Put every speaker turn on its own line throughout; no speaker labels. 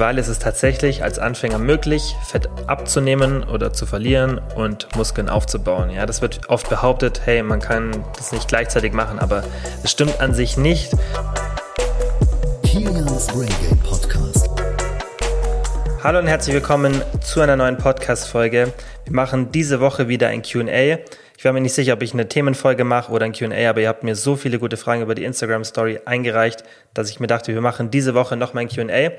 weil es ist tatsächlich als Anfänger möglich, Fett abzunehmen oder zu verlieren und Muskeln aufzubauen. Ja, das wird oft behauptet, hey, man kann das nicht gleichzeitig machen, aber es stimmt an sich nicht. Kilians Brain Game Podcast. Hallo und herzlich willkommen zu einer neuen Podcast-Folge. Wir machen diese Woche wieder ein QA. Ich war mir nicht sicher, ob ich eine Themenfolge mache oder ein QA, aber ihr habt mir so viele gute Fragen über die Instagram-Story eingereicht, dass ich mir dachte, wir machen diese Woche nochmal ein QA.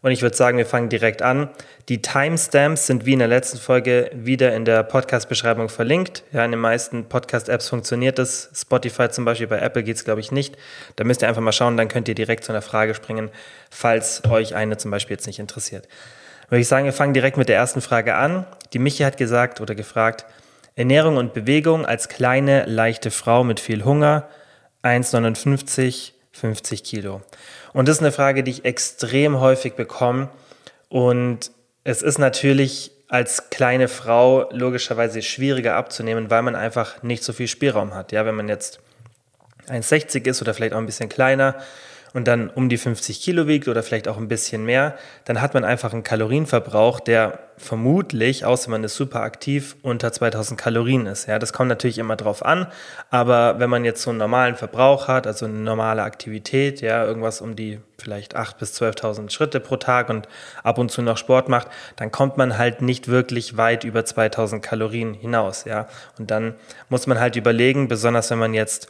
Und ich würde sagen, wir fangen direkt an. Die Timestamps sind wie in der letzten Folge wieder in der Podcast-Beschreibung verlinkt. Ja, in den meisten Podcast-Apps funktioniert das. Spotify zum Beispiel, bei Apple geht es, glaube ich, nicht. Da müsst ihr einfach mal schauen, dann könnt ihr direkt zu einer Frage springen, falls euch eine zum Beispiel jetzt nicht interessiert. Würde ich sagen, wir fangen direkt mit der ersten Frage an. Die Michi hat gesagt oder gefragt, Ernährung und Bewegung als kleine, leichte Frau mit viel Hunger, 1,59, 50 Kilo. Und das ist eine Frage, die ich extrem häufig bekomme. Und es ist natürlich als kleine Frau logischerweise schwieriger abzunehmen, weil man einfach nicht so viel Spielraum hat. Ja, wenn man jetzt 1,60 ist oder vielleicht auch ein bisschen kleiner, und dann um die 50 Kilo wiegt oder vielleicht auch ein bisschen mehr, dann hat man einfach einen Kalorienverbrauch, der vermutlich, außer man ist super aktiv, unter 2000 Kalorien ist. Ja, das kommt natürlich immer drauf an, aber wenn man jetzt so einen normalen Verbrauch hat, also eine normale Aktivität, ja, irgendwas um die vielleicht 8.000 bis 12.000 Schritte pro Tag und ab und zu noch Sport macht, dann kommt man halt nicht wirklich weit über 2000 Kalorien hinaus, ja. Und dann muss man halt überlegen, besonders wenn man jetzt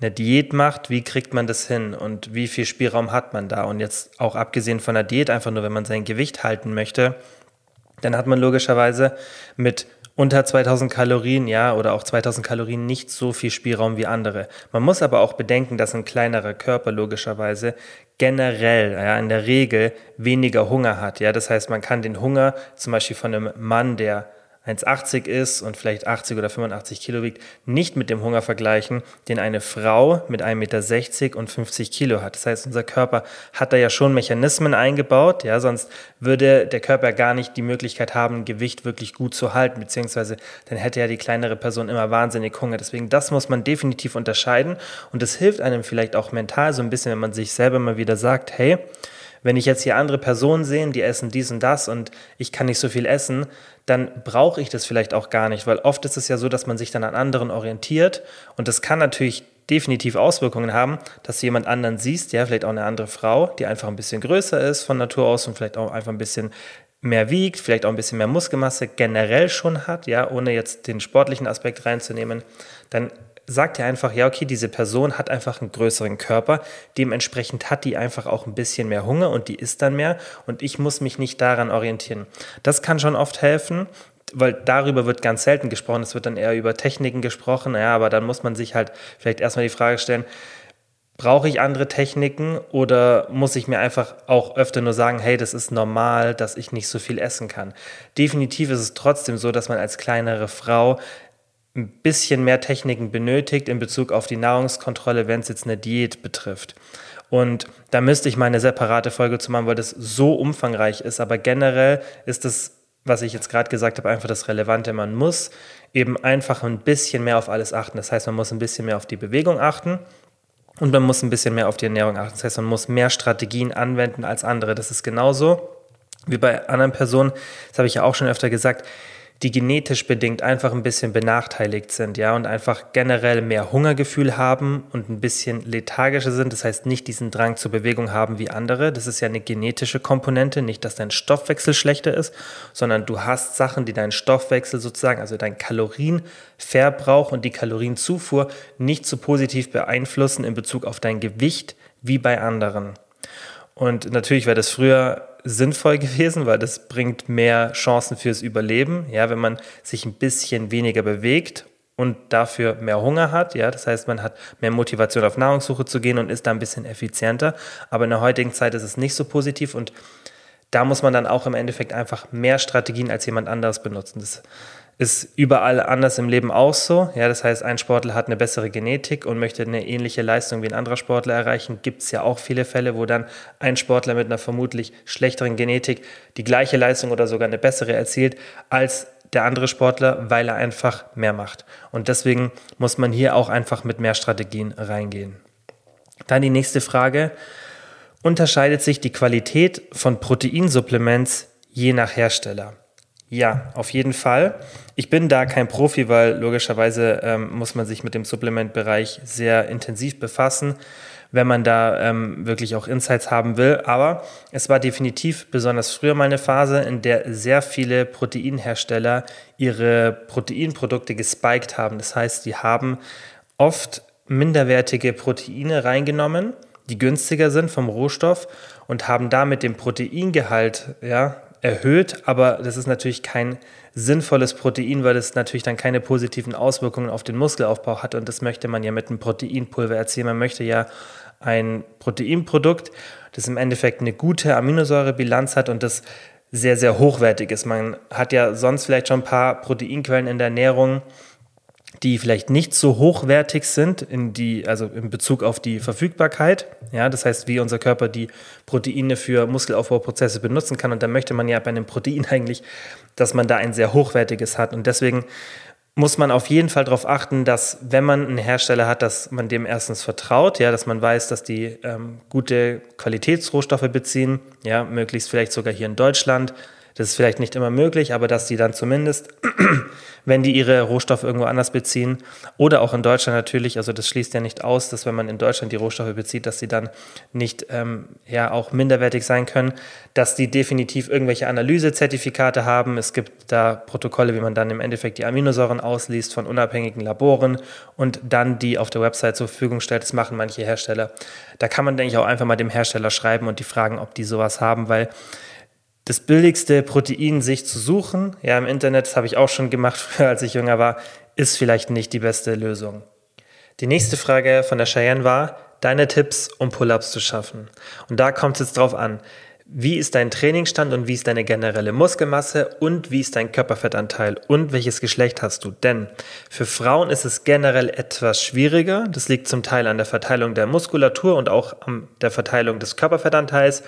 eine Diät macht, wie kriegt man das hin und wie viel Spielraum hat man da? Und jetzt auch abgesehen von der Diät, einfach nur, wenn man sein Gewicht halten möchte, dann hat man logischerweise mit unter 2000 Kalorien, ja, oder auch 2000 Kalorien nicht so viel Spielraum wie andere. Man muss aber auch bedenken, dass ein kleinerer Körper logischerweise generell, ja, in der Regel weniger Hunger hat, ja. Das heißt, man kann den Hunger zum Beispiel von einem Mann, der 1,80 ist und vielleicht 80 oder 85 Kilo wiegt, nicht mit dem Hunger vergleichen, den eine Frau mit 1,60 Meter und 50 Kilo hat. Das heißt, unser Körper hat da ja schon Mechanismen eingebaut, ja, sonst würde der Körper gar nicht die Möglichkeit haben, Gewicht wirklich gut zu halten, beziehungsweise dann hätte ja die kleinere Person immer wahnsinnig Hunger. Deswegen, das muss man definitiv unterscheiden und das hilft einem vielleicht auch mental so ein bisschen, wenn man sich selber mal wieder sagt, hey, wenn ich jetzt hier andere Personen sehe, die essen dies und das und ich kann nicht so viel essen, dann brauche ich das vielleicht auch gar nicht, weil oft ist es ja so, dass man sich dann an anderen orientiert und das kann natürlich definitiv Auswirkungen haben, dass du jemand anderen siehst, ja, vielleicht auch eine andere Frau, die einfach ein bisschen größer ist von Natur aus und vielleicht auch einfach ein bisschen mehr wiegt, vielleicht auch ein bisschen mehr Muskelmasse generell schon hat, ja, ohne jetzt den sportlichen Aspekt reinzunehmen, dann sagt er einfach, ja, okay, diese Person hat einfach einen größeren Körper, dementsprechend hat die einfach auch ein bisschen mehr Hunger und die isst dann mehr und ich muss mich nicht daran orientieren. Das kann schon oft helfen, weil darüber wird ganz selten gesprochen, es wird dann eher über Techniken gesprochen, ja, aber dann muss man sich halt vielleicht erstmal die Frage stellen, Brauche ich andere Techniken oder muss ich mir einfach auch öfter nur sagen, hey, das ist normal, dass ich nicht so viel essen kann? Definitiv ist es trotzdem so, dass man als kleinere Frau ein bisschen mehr Techniken benötigt in Bezug auf die Nahrungskontrolle, wenn es jetzt eine Diät betrifft. Und da müsste ich mal eine separate Folge zu machen, weil das so umfangreich ist. Aber generell ist das, was ich jetzt gerade gesagt habe, einfach das Relevante. Man muss eben einfach ein bisschen mehr auf alles achten. Das heißt, man muss ein bisschen mehr auf die Bewegung achten. Und man muss ein bisschen mehr auf die Ernährung achten. Das heißt, man muss mehr Strategien anwenden als andere. Das ist genauso wie bei anderen Personen. Das habe ich ja auch schon öfter gesagt die genetisch bedingt einfach ein bisschen benachteiligt sind, ja, und einfach generell mehr Hungergefühl haben und ein bisschen lethargischer sind, das heißt nicht diesen Drang zur Bewegung haben wie andere. Das ist ja eine genetische Komponente, nicht, dass dein Stoffwechsel schlechter ist, sondern du hast Sachen, die deinen Stoffwechsel sozusagen, also dein Kalorienverbrauch und die Kalorienzufuhr nicht so positiv beeinflussen in Bezug auf dein Gewicht wie bei anderen. Und natürlich wäre das früher sinnvoll gewesen, weil das bringt mehr Chancen fürs Überleben, ja, wenn man sich ein bisschen weniger bewegt und dafür mehr Hunger hat, ja, das heißt, man hat mehr Motivation auf Nahrungssuche zu gehen und ist da ein bisschen effizienter, aber in der heutigen Zeit ist es nicht so positiv und da muss man dann auch im Endeffekt einfach mehr Strategien als jemand anderes benutzen. Das ist überall anders im Leben auch so. Ja, das heißt, ein Sportler hat eine bessere Genetik und möchte eine ähnliche Leistung wie ein anderer Sportler erreichen. Gibt es ja auch viele Fälle, wo dann ein Sportler mit einer vermutlich schlechteren Genetik die gleiche Leistung oder sogar eine bessere erzielt als der andere Sportler, weil er einfach mehr macht. Und deswegen muss man hier auch einfach mit mehr Strategien reingehen. Dann die nächste Frage. Unterscheidet sich die Qualität von Proteinsupplements je nach Hersteller? Ja, auf jeden Fall. Ich bin da kein Profi, weil logischerweise ähm, muss man sich mit dem Supplementbereich sehr intensiv befassen, wenn man da ähm, wirklich auch Insights haben will. Aber es war definitiv besonders früher mal eine Phase, in der sehr viele Proteinhersteller ihre Proteinprodukte gespiked haben. Das heißt, die haben oft minderwertige Proteine reingenommen die günstiger sind vom Rohstoff und haben damit den Proteingehalt ja, erhöht. Aber das ist natürlich kein sinnvolles Protein, weil es natürlich dann keine positiven Auswirkungen auf den Muskelaufbau hat. Und das möchte man ja mit einem Proteinpulver erzielen. Man möchte ja ein Proteinprodukt, das im Endeffekt eine gute Aminosäurebilanz hat und das sehr, sehr hochwertig ist. Man hat ja sonst vielleicht schon ein paar Proteinquellen in der Ernährung, die vielleicht nicht so hochwertig sind in die, also in Bezug auf die Verfügbarkeit. Ja, das heißt, wie unser Körper die Proteine für Muskelaufbauprozesse benutzen kann. Und da möchte man ja bei einem Protein eigentlich, dass man da ein sehr hochwertiges hat. Und deswegen muss man auf jeden Fall darauf achten, dass wenn man einen Hersteller hat, dass man dem erstens vertraut, ja, dass man weiß, dass die ähm, gute Qualitätsrohstoffe beziehen, ja, möglichst vielleicht sogar hier in Deutschland, das ist vielleicht nicht immer möglich, aber dass die dann zumindest, wenn die ihre Rohstoffe irgendwo anders beziehen oder auch in Deutschland natürlich, also das schließt ja nicht aus, dass wenn man in Deutschland die Rohstoffe bezieht, dass sie dann nicht ähm, ja auch minderwertig sein können, dass die definitiv irgendwelche Analysezertifikate haben. Es gibt da Protokolle, wie man dann im Endeffekt die Aminosäuren ausliest von unabhängigen Laboren und dann die auf der Website zur Verfügung stellt. Das machen manche Hersteller. Da kann man, denke ich, auch einfach mal dem Hersteller schreiben und die fragen, ob die sowas haben, weil das billigste Protein sich zu suchen, ja, im Internet, das habe ich auch schon gemacht, früher, als ich jünger war, ist vielleicht nicht die beste Lösung. Die nächste Frage von der Cheyenne war, deine Tipps, um Pull-ups zu schaffen. Und da kommt es jetzt drauf an. Wie ist dein Trainingsstand und wie ist deine generelle Muskelmasse und wie ist dein Körperfettanteil und welches Geschlecht hast du? Denn für Frauen ist es generell etwas schwieriger. Das liegt zum Teil an der Verteilung der Muskulatur und auch an der Verteilung des Körperfettanteils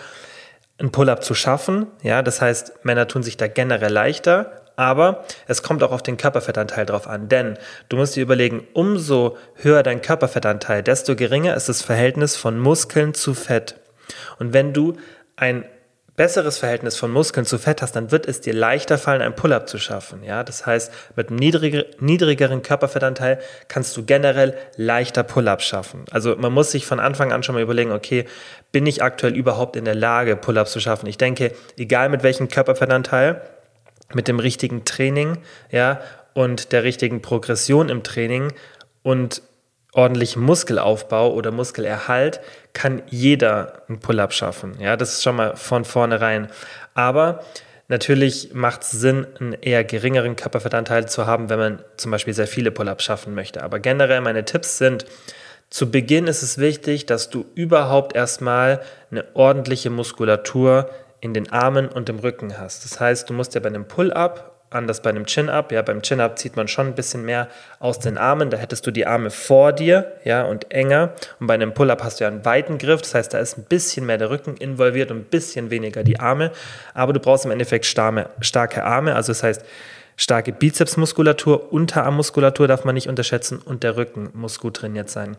ein Pull-up zu schaffen. Ja, das heißt, Männer tun sich da generell leichter, aber es kommt auch auf den Körperfettanteil drauf an, denn du musst dir überlegen, umso höher dein Körperfettanteil, desto geringer ist das Verhältnis von Muskeln zu Fett. Und wenn du ein besseres Verhältnis von Muskeln zu Fett hast, dann wird es dir leichter fallen, ein Pull-up zu schaffen. Ja, das heißt, mit einem niedriger, niedrigeren Körperfettanteil kannst du generell leichter Pull-up schaffen. Also man muss sich von Anfang an schon mal überlegen, okay, bin ich aktuell überhaupt in der Lage, Pull-ups zu schaffen? Ich denke, egal mit welchem Körperfettanteil, mit dem richtigen Training, ja, und der richtigen Progression im Training und ordentlichen Muskelaufbau oder Muskelerhalt kann jeder einen Pull-up schaffen. Ja, das ist schon mal von vornherein. Aber natürlich macht es Sinn, einen eher geringeren Körperfettanteil zu haben, wenn man zum Beispiel sehr viele Pull-ups schaffen möchte. Aber generell meine Tipps sind, zu Beginn ist es wichtig, dass du überhaupt erstmal eine ordentliche Muskulatur in den Armen und im Rücken hast. Das heißt, du musst ja bei einem Pull-up anders bei einem Chin-Up. Ja, beim Chin-Up zieht man schon ein bisschen mehr aus den Armen. Da hättest du die Arme vor dir, ja, und enger. Und bei einem Pull-Up hast du ja einen weiten Griff. Das heißt, da ist ein bisschen mehr der Rücken involviert und ein bisschen weniger die Arme. Aber du brauchst im Endeffekt starke Arme. Also das heißt, starke Bizepsmuskulatur, Unterarmmuskulatur darf man nicht unterschätzen und der Rücken muss gut trainiert sein.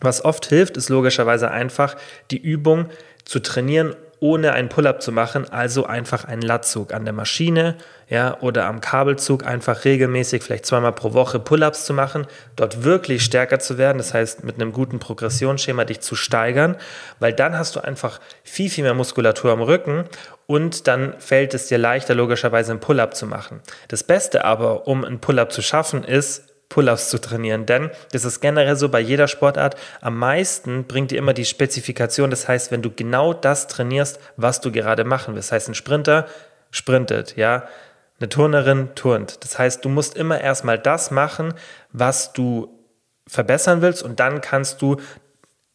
Was oft hilft, ist logischerweise einfach die Übung zu trainieren, ohne einen Pull-up zu machen, also einfach einen Latzug an der Maschine ja, oder am Kabelzug einfach regelmäßig, vielleicht zweimal pro Woche Pull-ups zu machen, dort wirklich stärker zu werden, das heißt mit einem guten Progressionsschema dich zu steigern, weil dann hast du einfach viel, viel mehr Muskulatur am Rücken und dann fällt es dir leichter, logischerweise einen Pull-up zu machen. Das Beste aber, um einen Pull-up zu schaffen, ist, Pull-ups zu trainieren, denn das ist generell so bei jeder Sportart. Am meisten bringt dir immer die Spezifikation. Das heißt, wenn du genau das trainierst, was du gerade machen willst. Das heißt, ein Sprinter sprintet, ja. Eine Turnerin turnt. Das heißt, du musst immer erstmal das machen, was du verbessern willst und dann kannst du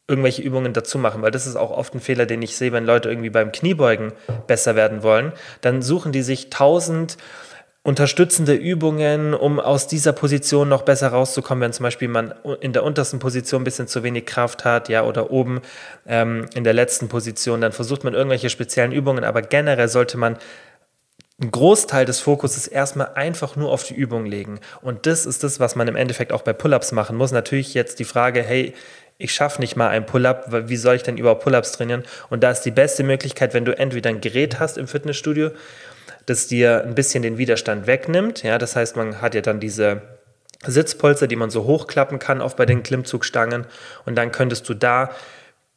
irgendwelche Übungen dazu machen, weil das ist auch oft ein Fehler, den ich sehe, wenn Leute irgendwie beim Kniebeugen besser werden wollen, dann suchen die sich tausend unterstützende Übungen, um aus dieser Position noch besser rauszukommen, wenn zum Beispiel man in der untersten Position ein bisschen zu wenig Kraft hat, ja, oder oben ähm, in der letzten Position, dann versucht man irgendwelche speziellen Übungen, aber generell sollte man einen Großteil des Fokuses erstmal einfach nur auf die Übung legen. Und das ist das, was man im Endeffekt auch bei Pull-ups machen muss. Natürlich jetzt die Frage, hey, ich schaffe nicht mal einen Pull-up, wie soll ich denn überhaupt Pull-ups trainieren? Und da ist die beste Möglichkeit, wenn du entweder ein Gerät hast im Fitnessstudio, das dir ein bisschen den Widerstand wegnimmt. Ja, das heißt, man hat ja dann diese Sitzpolster, die man so hochklappen kann, auch bei den Klimmzugstangen. Und dann könntest du da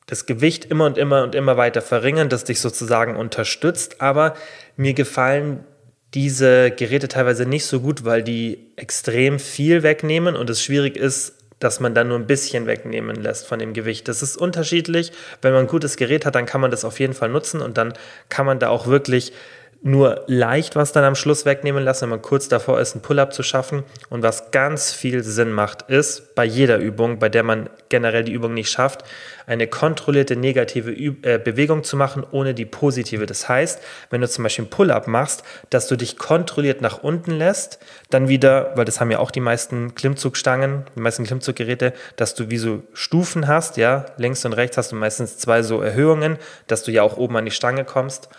das Gewicht immer und immer und immer weiter verringern, das dich sozusagen unterstützt. Aber mir gefallen diese Geräte teilweise nicht so gut, weil die extrem viel wegnehmen und es schwierig ist, dass man dann nur ein bisschen wegnehmen lässt von dem Gewicht. Das ist unterschiedlich. Wenn man ein gutes Gerät hat, dann kann man das auf jeden Fall nutzen und dann kann man da auch wirklich nur leicht was dann am Schluss wegnehmen lassen, wenn man kurz davor ist, einen Pull-up zu schaffen. Und was ganz viel Sinn macht, ist bei jeder Übung, bei der man generell die Übung nicht schafft, eine kontrollierte negative Üb äh, Bewegung zu machen, ohne die positive. Das heißt, wenn du zum Beispiel einen Pull-up machst, dass du dich kontrolliert nach unten lässt, dann wieder, weil das haben ja auch die meisten Klimmzugstangen, die meisten Klimmzuggeräte, dass du wie so Stufen hast, ja, links und rechts hast du meistens zwei so Erhöhungen, dass du ja auch oben an die Stange kommst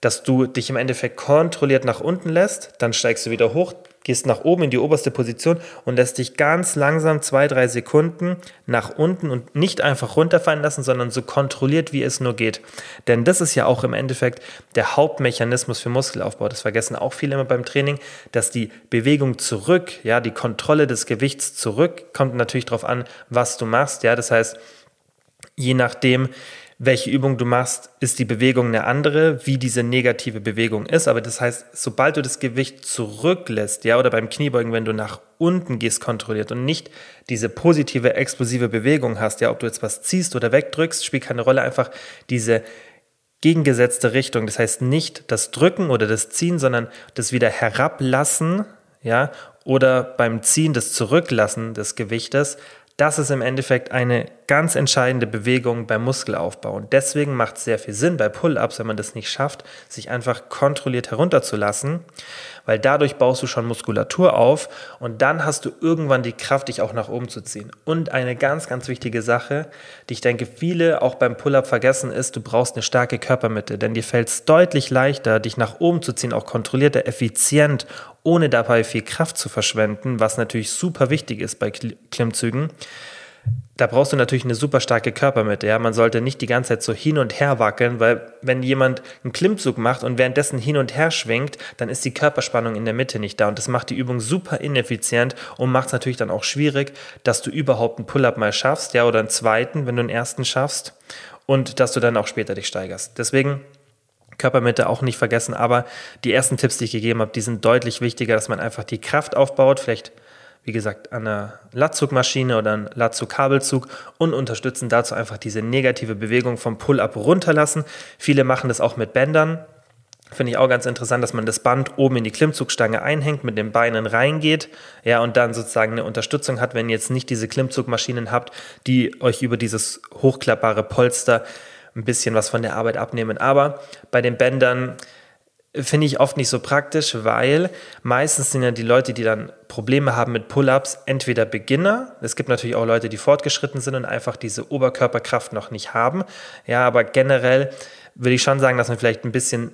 dass du dich im Endeffekt kontrolliert nach unten lässt, dann steigst du wieder hoch, gehst nach oben in die oberste Position und lässt dich ganz langsam zwei, drei Sekunden nach unten und nicht einfach runterfallen lassen, sondern so kontrolliert, wie es nur geht. Denn das ist ja auch im Endeffekt der Hauptmechanismus für Muskelaufbau. Das vergessen auch viele immer beim Training, dass die Bewegung zurück, ja, die Kontrolle des Gewichts zurück, kommt natürlich darauf an, was du machst. Ja, das heißt, je nachdem, welche Übung du machst, ist die Bewegung eine andere, wie diese negative Bewegung ist. Aber das heißt, sobald du das Gewicht zurücklässt, ja, oder beim Kniebeugen, wenn du nach unten gehst kontrolliert und nicht diese positive, explosive Bewegung hast, ja, ob du jetzt was ziehst oder wegdrückst, spielt keine Rolle, einfach diese gegengesetzte Richtung. Das heißt nicht das Drücken oder das Ziehen, sondern das wieder herablassen, ja, oder beim Ziehen das Zurücklassen des Gewichtes das ist im Endeffekt eine ganz entscheidende Bewegung beim Muskelaufbau. Und deswegen macht es sehr viel Sinn bei Pull-ups, wenn man das nicht schafft, sich einfach kontrolliert herunterzulassen, weil dadurch baust du schon Muskulatur auf und dann hast du irgendwann die Kraft, dich auch nach oben zu ziehen. Und eine ganz, ganz wichtige Sache, die ich denke, viele auch beim Pull-up vergessen, ist, du brauchst eine starke Körpermitte, denn dir fällt es deutlich leichter, dich nach oben zu ziehen, auch kontrollierter, effizient ohne dabei viel Kraft zu verschwenden, was natürlich super wichtig ist bei Klimmzügen. Da brauchst du natürlich eine super starke Körpermitte. Ja? Man sollte nicht die ganze Zeit so hin und her wackeln, weil wenn jemand einen Klimmzug macht und währenddessen hin und her schwingt, dann ist die Körperspannung in der Mitte nicht da. Und das macht die Übung super ineffizient und macht es natürlich dann auch schwierig, dass du überhaupt einen Pull-up mal schaffst, ja, oder einen zweiten, wenn du einen ersten schaffst und dass du dann auch später dich steigerst. Deswegen Körpermitte auch nicht vergessen. Aber die ersten Tipps, die ich gegeben habe, die sind deutlich wichtiger, dass man einfach die Kraft aufbaut, vielleicht wie gesagt, an einer Latzugmaschine oder einem Latzug-Kabelzug und unterstützen dazu einfach diese negative Bewegung vom Pull-up runterlassen. Viele machen das auch mit Bändern. Finde ich auch ganz interessant, dass man das Band oben in die Klimmzugstange einhängt, mit den Beinen reingeht, ja, und dann sozusagen eine Unterstützung hat, wenn ihr jetzt nicht diese Klimmzugmaschinen habt, die euch über dieses hochklappbare Polster ein bisschen was von der Arbeit abnehmen. Aber bei den Bändern finde ich oft nicht so praktisch, weil meistens sind ja die Leute, die dann Probleme haben mit Pull-ups, entweder Beginner. Es gibt natürlich auch Leute, die fortgeschritten sind und einfach diese Oberkörperkraft noch nicht haben. Ja, aber generell würde ich schon sagen, dass man vielleicht ein bisschen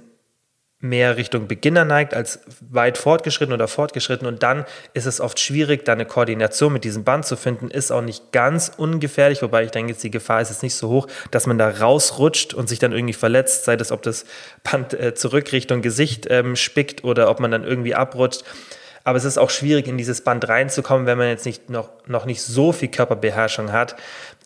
mehr Richtung Beginner neigt als weit fortgeschritten oder fortgeschritten und dann ist es oft schwierig, da eine Koordination mit diesem Band zu finden, ist auch nicht ganz ungefährlich, wobei ich denke, jetzt die Gefahr ist jetzt nicht so hoch, dass man da rausrutscht und sich dann irgendwie verletzt, sei das, ob das Band äh, zurück Richtung Gesicht ähm, spickt oder ob man dann irgendwie abrutscht. Aber es ist auch schwierig, in dieses Band reinzukommen, wenn man jetzt nicht noch, noch nicht so viel Körperbeherrschung hat.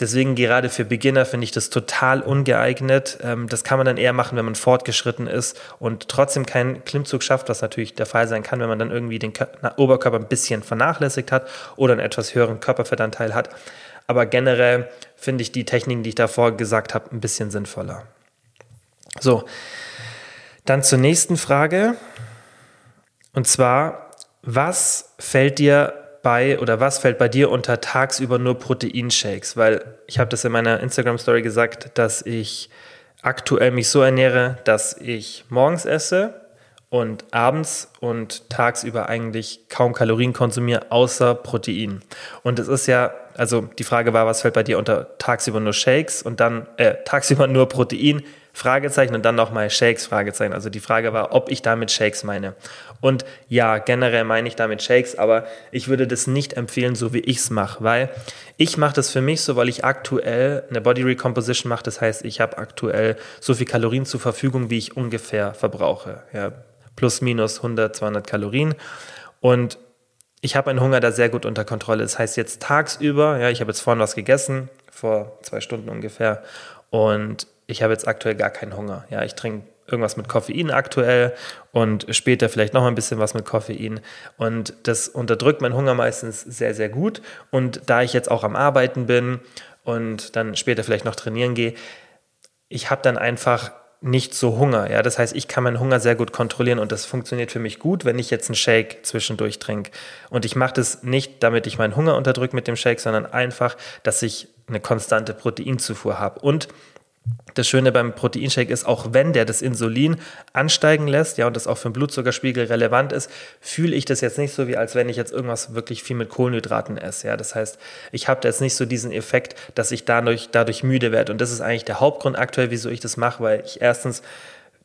Deswegen gerade für Beginner finde ich das total ungeeignet. Ähm, das kann man dann eher machen, wenn man fortgeschritten ist und trotzdem keinen Klimmzug schafft, was natürlich der Fall sein kann, wenn man dann irgendwie den Oberkörper ein bisschen vernachlässigt hat oder einen etwas höheren Körperfettanteil hat. Aber generell finde ich die Techniken, die ich davor gesagt habe, ein bisschen sinnvoller. So, dann zur nächsten Frage. Und zwar, was fällt dir bei oder was fällt bei dir unter tagsüber nur Proteinshakes? Weil ich habe das in meiner Instagram-Story gesagt, dass ich aktuell mich so ernähre, dass ich morgens esse und abends und tagsüber eigentlich kaum Kalorien konsumiere, außer Protein. Und es ist ja, also die Frage war, was fällt bei dir unter tagsüber nur Shakes und dann äh, tagsüber nur Protein? Fragezeichen und dann nochmal Shakes, Fragezeichen. Also die Frage war, ob ich damit Shakes meine. Und ja, generell meine ich damit Shakes, aber ich würde das nicht empfehlen, so wie ich es mache, weil ich mache das für mich so, weil ich aktuell eine Body Recomposition mache. Das heißt, ich habe aktuell so viel Kalorien zur Verfügung, wie ich ungefähr verbrauche. Ja, plus minus 100, 200 Kalorien. Und ich habe meinen Hunger da sehr gut unter Kontrolle. Das heißt, jetzt tagsüber, ja, ich habe jetzt vorhin was gegessen, vor zwei Stunden ungefähr, und ich habe jetzt aktuell gar keinen Hunger. Ja, ich trinke irgendwas mit Koffein aktuell und später vielleicht noch ein bisschen was mit Koffein. Und das unterdrückt meinen Hunger meistens sehr, sehr gut. Und da ich jetzt auch am Arbeiten bin und dann später vielleicht noch trainieren gehe, ich habe dann einfach nicht so Hunger. Ja, das heißt, ich kann meinen Hunger sehr gut kontrollieren und das funktioniert für mich gut, wenn ich jetzt einen Shake zwischendurch trinke. Und ich mache das nicht, damit ich meinen Hunger unterdrücke mit dem Shake, sondern einfach, dass ich eine konstante Proteinzufuhr habe. Und das Schöne beim Proteinshake ist, auch wenn der das Insulin ansteigen lässt, ja, und das auch für den Blutzuckerspiegel relevant ist, fühle ich das jetzt nicht so, wie als wenn ich jetzt irgendwas wirklich viel mit Kohlenhydraten esse. Ja, das heißt, ich habe jetzt nicht so diesen Effekt, dass ich dadurch, dadurch müde werde. Und das ist eigentlich der Hauptgrund aktuell, wieso ich das mache, weil ich erstens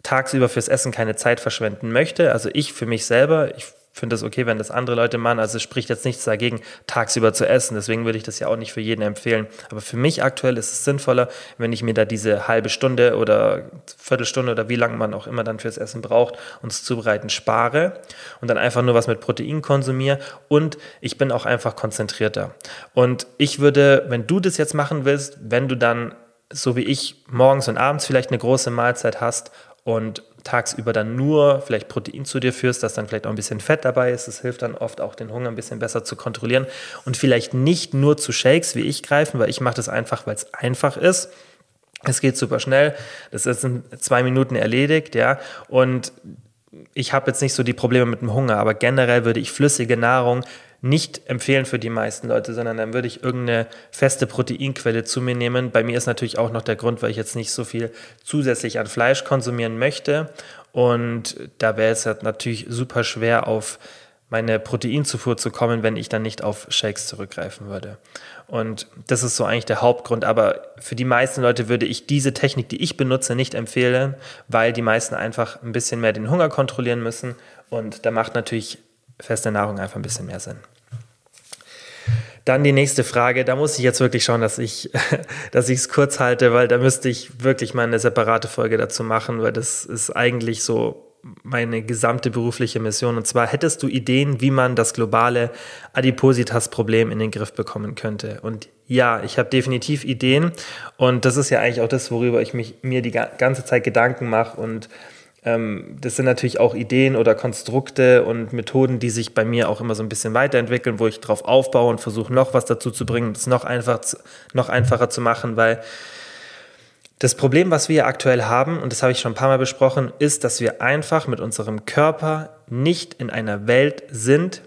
tagsüber fürs Essen keine Zeit verschwenden möchte. Also ich für mich selber, ich finde es okay, wenn das andere Leute machen. Also es spricht jetzt nichts dagegen, tagsüber zu essen. Deswegen würde ich das ja auch nicht für jeden empfehlen. Aber für mich aktuell ist es sinnvoller, wenn ich mir da diese halbe Stunde oder Viertelstunde oder wie lange man auch immer dann fürs Essen braucht, uns zubereiten, spare und dann einfach nur was mit Protein konsumiere. Und ich bin auch einfach konzentrierter. Und ich würde, wenn du das jetzt machen willst, wenn du dann so wie ich morgens und abends vielleicht eine große Mahlzeit hast und tagsüber dann nur vielleicht Protein zu dir führst, dass dann vielleicht auch ein bisschen Fett dabei ist. Das hilft dann oft auch den Hunger ein bisschen besser zu kontrollieren und vielleicht nicht nur zu Shakes wie ich greifen, weil ich mache das einfach, weil es einfach ist. Es geht super schnell. Das ist in zwei Minuten erledigt, ja. Und ich habe jetzt nicht so die Probleme mit dem Hunger, aber generell würde ich flüssige Nahrung nicht empfehlen für die meisten Leute, sondern dann würde ich irgendeine feste Proteinquelle zu mir nehmen. Bei mir ist natürlich auch noch der Grund, weil ich jetzt nicht so viel zusätzlich an Fleisch konsumieren möchte. Und da wäre es halt natürlich super schwer, auf meine Proteinzufuhr zu kommen, wenn ich dann nicht auf Shakes zurückgreifen würde. Und das ist so eigentlich der Hauptgrund. Aber für die meisten Leute würde ich diese Technik, die ich benutze, nicht empfehlen, weil die meisten einfach ein bisschen mehr den Hunger kontrollieren müssen. Und da macht natürlich feste Nahrung einfach ein bisschen mehr Sinn. Dann die nächste Frage, da muss ich jetzt wirklich schauen, dass ich dass ich es kurz halte, weil da müsste ich wirklich mal eine separate Folge dazu machen, weil das ist eigentlich so meine gesamte berufliche Mission. Und zwar hättest du Ideen, wie man das globale Adipositas-Problem in den Griff bekommen könnte. Und ja, ich habe definitiv Ideen. Und das ist ja eigentlich auch das, worüber ich mich, mir die ganze Zeit Gedanken mache und das sind natürlich auch Ideen oder Konstrukte und Methoden, die sich bei mir auch immer so ein bisschen weiterentwickeln, wo ich drauf aufbaue und versuche noch was dazu zu bringen, es noch, einfach, noch einfacher zu machen, weil das Problem, was wir aktuell haben, und das habe ich schon ein paar Mal besprochen, ist, dass wir einfach mit unserem Körper nicht in einer Welt sind,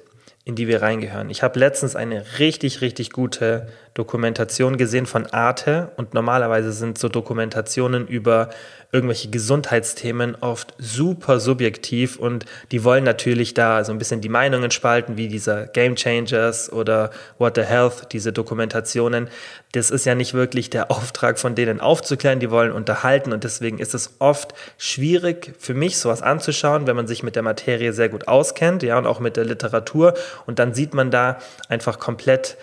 in die wir reingehören. Ich habe letztens eine richtig, richtig gute Dokumentation gesehen von Arte und normalerweise sind so Dokumentationen über irgendwelche Gesundheitsthemen oft super subjektiv und die wollen natürlich da so ein bisschen die Meinungen spalten, wie dieser Game Changers oder What the Health, diese Dokumentationen. Das ist ja nicht wirklich der Auftrag von denen aufzuklären, die wollen unterhalten und deswegen ist es oft schwierig für mich sowas anzuschauen, wenn man sich mit der Materie sehr gut auskennt, ja, und auch mit der Literatur und dann sieht man da einfach komplett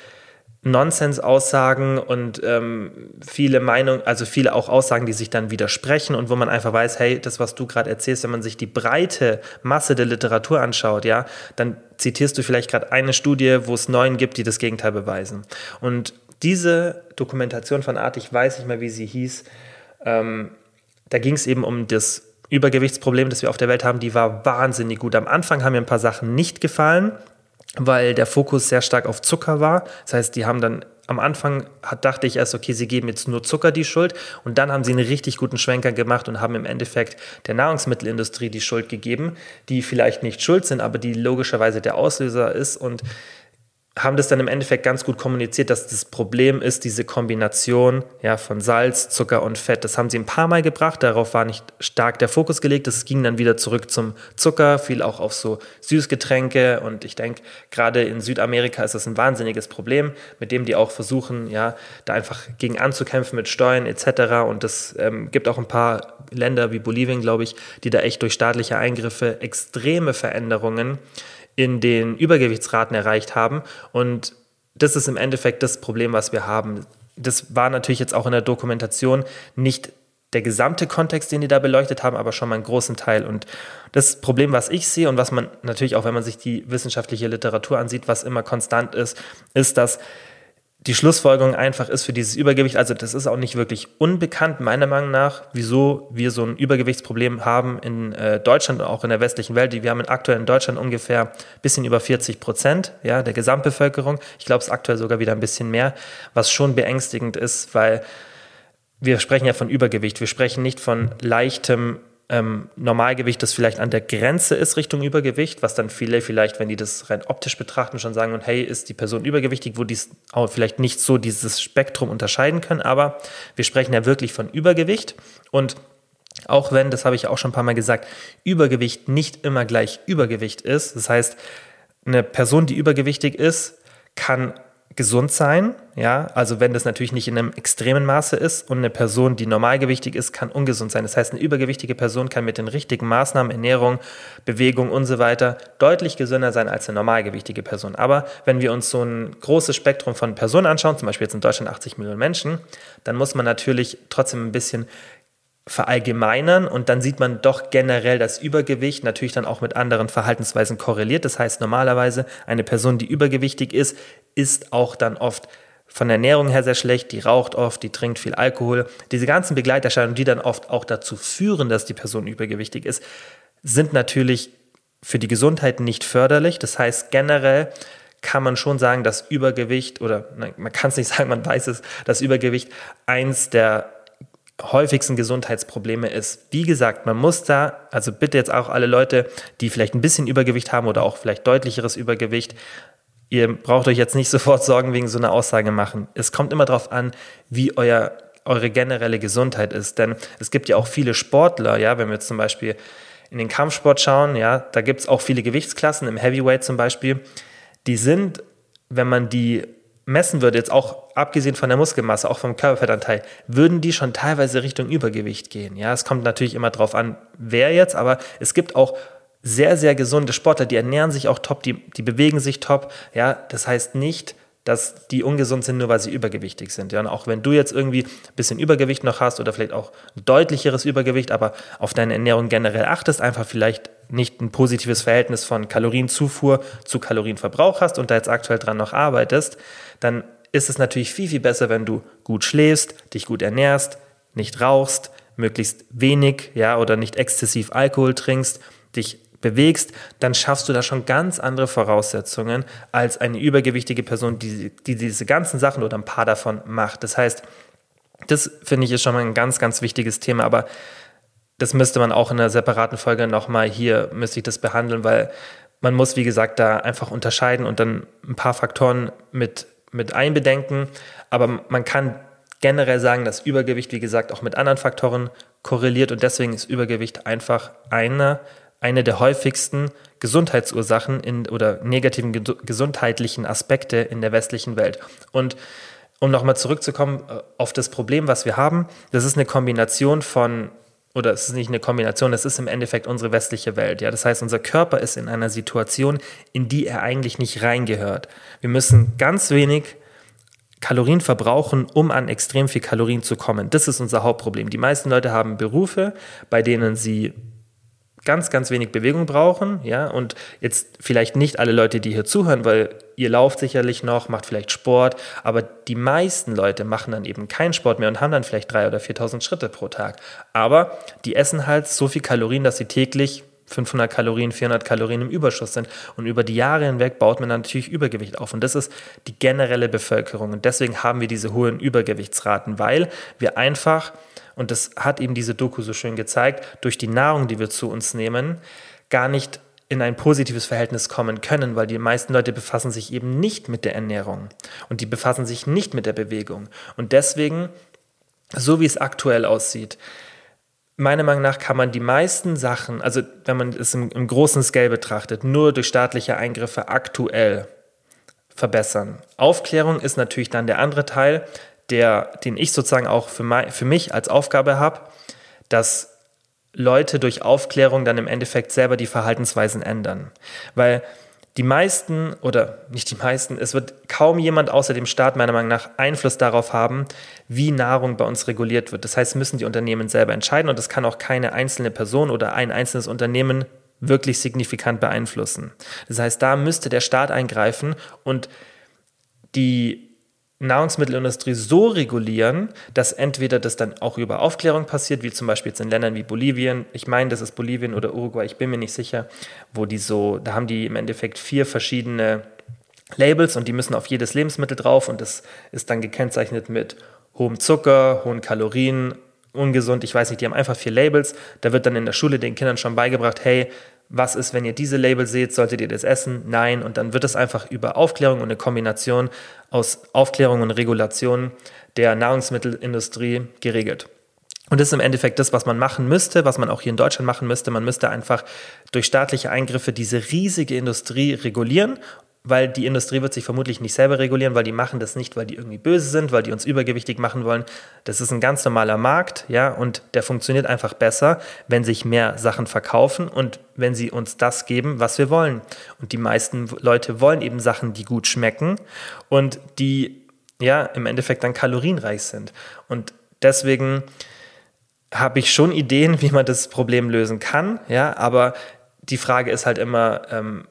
Nonsens-Aussagen und ähm, viele Meinungen, also viele auch Aussagen, die sich dann widersprechen und wo man einfach weiß, hey, das, was du gerade erzählst, wenn man sich die breite Masse der Literatur anschaut, ja, dann zitierst du vielleicht gerade eine Studie, wo es neun gibt, die das Gegenteil beweisen. Und diese Dokumentation von Art, ich weiß nicht mehr, wie sie hieß, ähm, da ging es eben um das Übergewichtsproblem, das wir auf der Welt haben, die war wahnsinnig gut. Am Anfang haben mir ein paar Sachen nicht gefallen, weil der Fokus sehr stark auf Zucker war. Das heißt, die haben dann am Anfang hat, dachte ich erst, okay, sie geben jetzt nur Zucker die Schuld und dann haben sie einen richtig guten Schwenker gemacht und haben im Endeffekt der Nahrungsmittelindustrie die Schuld gegeben, die vielleicht nicht schuld sind, aber die logischerweise der Auslöser ist und haben das dann im Endeffekt ganz gut kommuniziert, dass das Problem ist, diese Kombination ja, von Salz, Zucker und Fett. Das haben sie ein paar Mal gebracht, darauf war nicht stark der Fokus gelegt. Es ging dann wieder zurück zum Zucker, viel auch auf so Süßgetränke. Und ich denke, gerade in Südamerika ist das ein wahnsinniges Problem, mit dem die auch versuchen, ja, da einfach gegen anzukämpfen mit Steuern etc. Und es ähm, gibt auch ein paar Länder wie Bolivien, glaube ich, die da echt durch staatliche Eingriffe extreme Veränderungen in den Übergewichtsraten erreicht haben. Und das ist im Endeffekt das Problem, was wir haben. Das war natürlich jetzt auch in der Dokumentation nicht der gesamte Kontext, den die da beleuchtet haben, aber schon mal einen großen Teil. Und das Problem, was ich sehe und was man natürlich auch, wenn man sich die wissenschaftliche Literatur ansieht, was immer konstant ist, ist, dass die Schlussfolgerung einfach ist für dieses Übergewicht, also das ist auch nicht wirklich unbekannt, meiner Meinung nach, wieso wir so ein Übergewichtsproblem haben in äh, Deutschland und auch in der westlichen Welt. Wir haben aktuell in Deutschland ungefähr ein bisschen über 40 Prozent ja, der Gesamtbevölkerung. Ich glaube, es aktuell sogar wieder ein bisschen mehr, was schon beängstigend ist, weil wir sprechen ja von Übergewicht. Wir sprechen nicht von leichtem ähm, Normalgewicht, das vielleicht an der Grenze ist Richtung Übergewicht, was dann viele vielleicht, wenn die das rein optisch betrachten, schon sagen, und hey, ist die Person übergewichtig, wo die auch vielleicht nicht so dieses Spektrum unterscheiden können, aber wir sprechen ja wirklich von Übergewicht. Und auch wenn, das habe ich auch schon ein paar Mal gesagt, Übergewicht nicht immer gleich Übergewicht ist, das heißt, eine Person, die übergewichtig ist, kann gesund sein, ja, also wenn das natürlich nicht in einem extremen Maße ist und eine Person, die normalgewichtig ist, kann ungesund sein. Das heißt, eine übergewichtige Person kann mit den richtigen Maßnahmen, Ernährung, Bewegung und so weiter deutlich gesünder sein als eine normalgewichtige Person. Aber wenn wir uns so ein großes Spektrum von Personen anschauen, zum Beispiel jetzt in Deutschland 80 Millionen Menschen, dann muss man natürlich trotzdem ein bisschen verallgemeinern und dann sieht man doch generell das Übergewicht natürlich dann auch mit anderen Verhaltensweisen korreliert. Das heißt, normalerweise eine Person, die übergewichtig ist, ist auch dann oft von der Ernährung her sehr schlecht, die raucht oft, die trinkt viel Alkohol. Diese ganzen Begleiterscheinungen, die dann oft auch dazu führen, dass die Person übergewichtig ist, sind natürlich für die Gesundheit nicht förderlich. Das heißt, generell kann man schon sagen, dass Übergewicht oder man kann es nicht sagen, man weiß es, dass Übergewicht eins der häufigsten Gesundheitsprobleme ist. Wie gesagt, man muss da, also bitte jetzt auch alle Leute, die vielleicht ein bisschen Übergewicht haben oder auch vielleicht deutlicheres Übergewicht, ihr braucht euch jetzt nicht sofort Sorgen wegen so einer Aussage machen. Es kommt immer darauf an, wie euer, eure generelle Gesundheit ist. Denn es gibt ja auch viele Sportler, ja, wenn wir zum Beispiel in den Kampfsport schauen, ja, da gibt es auch viele Gewichtsklassen, im Heavyweight zum Beispiel, die sind, wenn man die messen würde, jetzt auch abgesehen von der Muskelmasse, auch vom Körperfettanteil, würden die schon teilweise Richtung Übergewicht gehen. Ja, es kommt natürlich immer drauf an, wer jetzt, aber es gibt auch sehr, sehr gesunde Sportler, die ernähren sich auch top, die, die bewegen sich top. Ja, das heißt nicht, dass die ungesund sind, nur weil sie übergewichtig sind. Ja, und auch wenn du jetzt irgendwie ein bisschen Übergewicht noch hast oder vielleicht auch ein deutlicheres Übergewicht, aber auf deine Ernährung generell achtest, einfach vielleicht nicht ein positives Verhältnis von Kalorienzufuhr zu Kalorienverbrauch hast und da jetzt aktuell dran noch arbeitest, dann ist es natürlich viel, viel besser, wenn du gut schläfst, dich gut ernährst, nicht rauchst, möglichst wenig, ja, oder nicht exzessiv Alkohol trinkst, dich bewegst, dann schaffst du da schon ganz andere Voraussetzungen als eine übergewichtige Person, die, die diese ganzen Sachen oder ein paar davon macht. Das heißt, das finde ich ist schon mal ein ganz, ganz wichtiges Thema, aber das müsste man auch in einer separaten Folge nochmal hier, müsste ich das behandeln, weil man muss, wie gesagt, da einfach unterscheiden und dann ein paar Faktoren mit, mit einbedenken. Aber man kann generell sagen, dass Übergewicht, wie gesagt, auch mit anderen Faktoren korreliert und deswegen ist Übergewicht einfach einer eine der häufigsten Gesundheitsursachen in, oder negativen gesundheitlichen Aspekte in der westlichen Welt. Und um nochmal zurückzukommen äh, auf das Problem, was wir haben, das ist eine Kombination von, oder es ist nicht eine Kombination, es ist im Endeffekt unsere westliche Welt. Ja? Das heißt, unser Körper ist in einer Situation, in die er eigentlich nicht reingehört. Wir müssen ganz wenig Kalorien verbrauchen, um an extrem viel Kalorien zu kommen. Das ist unser Hauptproblem. Die meisten Leute haben Berufe, bei denen sie ganz, ganz wenig Bewegung brauchen, ja, und jetzt vielleicht nicht alle Leute, die hier zuhören, weil ihr lauft sicherlich noch, macht vielleicht Sport, aber die meisten Leute machen dann eben keinen Sport mehr und haben dann vielleicht drei oder 4.000 Schritte pro Tag. Aber die essen halt so viel Kalorien, dass sie täglich 500 Kalorien, 400 Kalorien im Überschuss sind. Und über die Jahre hinweg baut man natürlich Übergewicht auf. Und das ist die generelle Bevölkerung. Und deswegen haben wir diese hohen Übergewichtsraten, weil wir einfach und das hat eben diese Doku so schön gezeigt, durch die Nahrung, die wir zu uns nehmen, gar nicht in ein positives Verhältnis kommen können, weil die meisten Leute befassen sich eben nicht mit der Ernährung und die befassen sich nicht mit der Bewegung. Und deswegen, so wie es aktuell aussieht, meiner Meinung nach kann man die meisten Sachen, also wenn man es im, im großen Scale betrachtet, nur durch staatliche Eingriffe aktuell verbessern. Aufklärung ist natürlich dann der andere Teil, der, den ich sozusagen auch für, mein, für mich als Aufgabe habe, dass Leute durch Aufklärung dann im Endeffekt selber die Verhaltensweisen ändern. Weil die meisten oder nicht die meisten, es wird kaum jemand außer dem Staat meiner Meinung nach Einfluss darauf haben, wie Nahrung bei uns reguliert wird. Das heißt, müssen die Unternehmen selber entscheiden und das kann auch keine einzelne Person oder ein einzelnes Unternehmen wirklich signifikant beeinflussen. Das heißt, da müsste der Staat eingreifen und die Nahrungsmittelindustrie so regulieren, dass entweder das dann auch über Aufklärung passiert, wie zum Beispiel jetzt in Ländern wie Bolivien, ich meine, das ist Bolivien oder Uruguay, ich bin mir nicht sicher, wo die so, da haben die im Endeffekt vier verschiedene Labels und die müssen auf jedes Lebensmittel drauf und das ist dann gekennzeichnet mit hohem Zucker, hohen Kalorien, ungesund, ich weiß nicht, die haben einfach vier Labels. Da wird dann in der Schule den Kindern schon beigebracht, hey, was ist, wenn ihr diese Label seht, solltet ihr das essen? Nein. Und dann wird es einfach über Aufklärung und eine Kombination aus Aufklärung und Regulation der Nahrungsmittelindustrie geregelt. Und das ist im Endeffekt das, was man machen müsste, was man auch hier in Deutschland machen müsste. Man müsste einfach durch staatliche Eingriffe diese riesige Industrie regulieren weil die Industrie wird sich vermutlich nicht selber regulieren, weil die machen das nicht, weil die irgendwie böse sind, weil die uns übergewichtig machen wollen. Das ist ein ganz normaler Markt, ja, und der funktioniert einfach besser, wenn sich mehr Sachen verkaufen und wenn sie uns das geben, was wir wollen. Und die meisten Leute wollen eben Sachen, die gut schmecken und die ja im Endeffekt dann kalorienreich sind. Und deswegen habe ich schon Ideen, wie man das Problem lösen kann, ja, aber die Frage ist halt immer, ähm,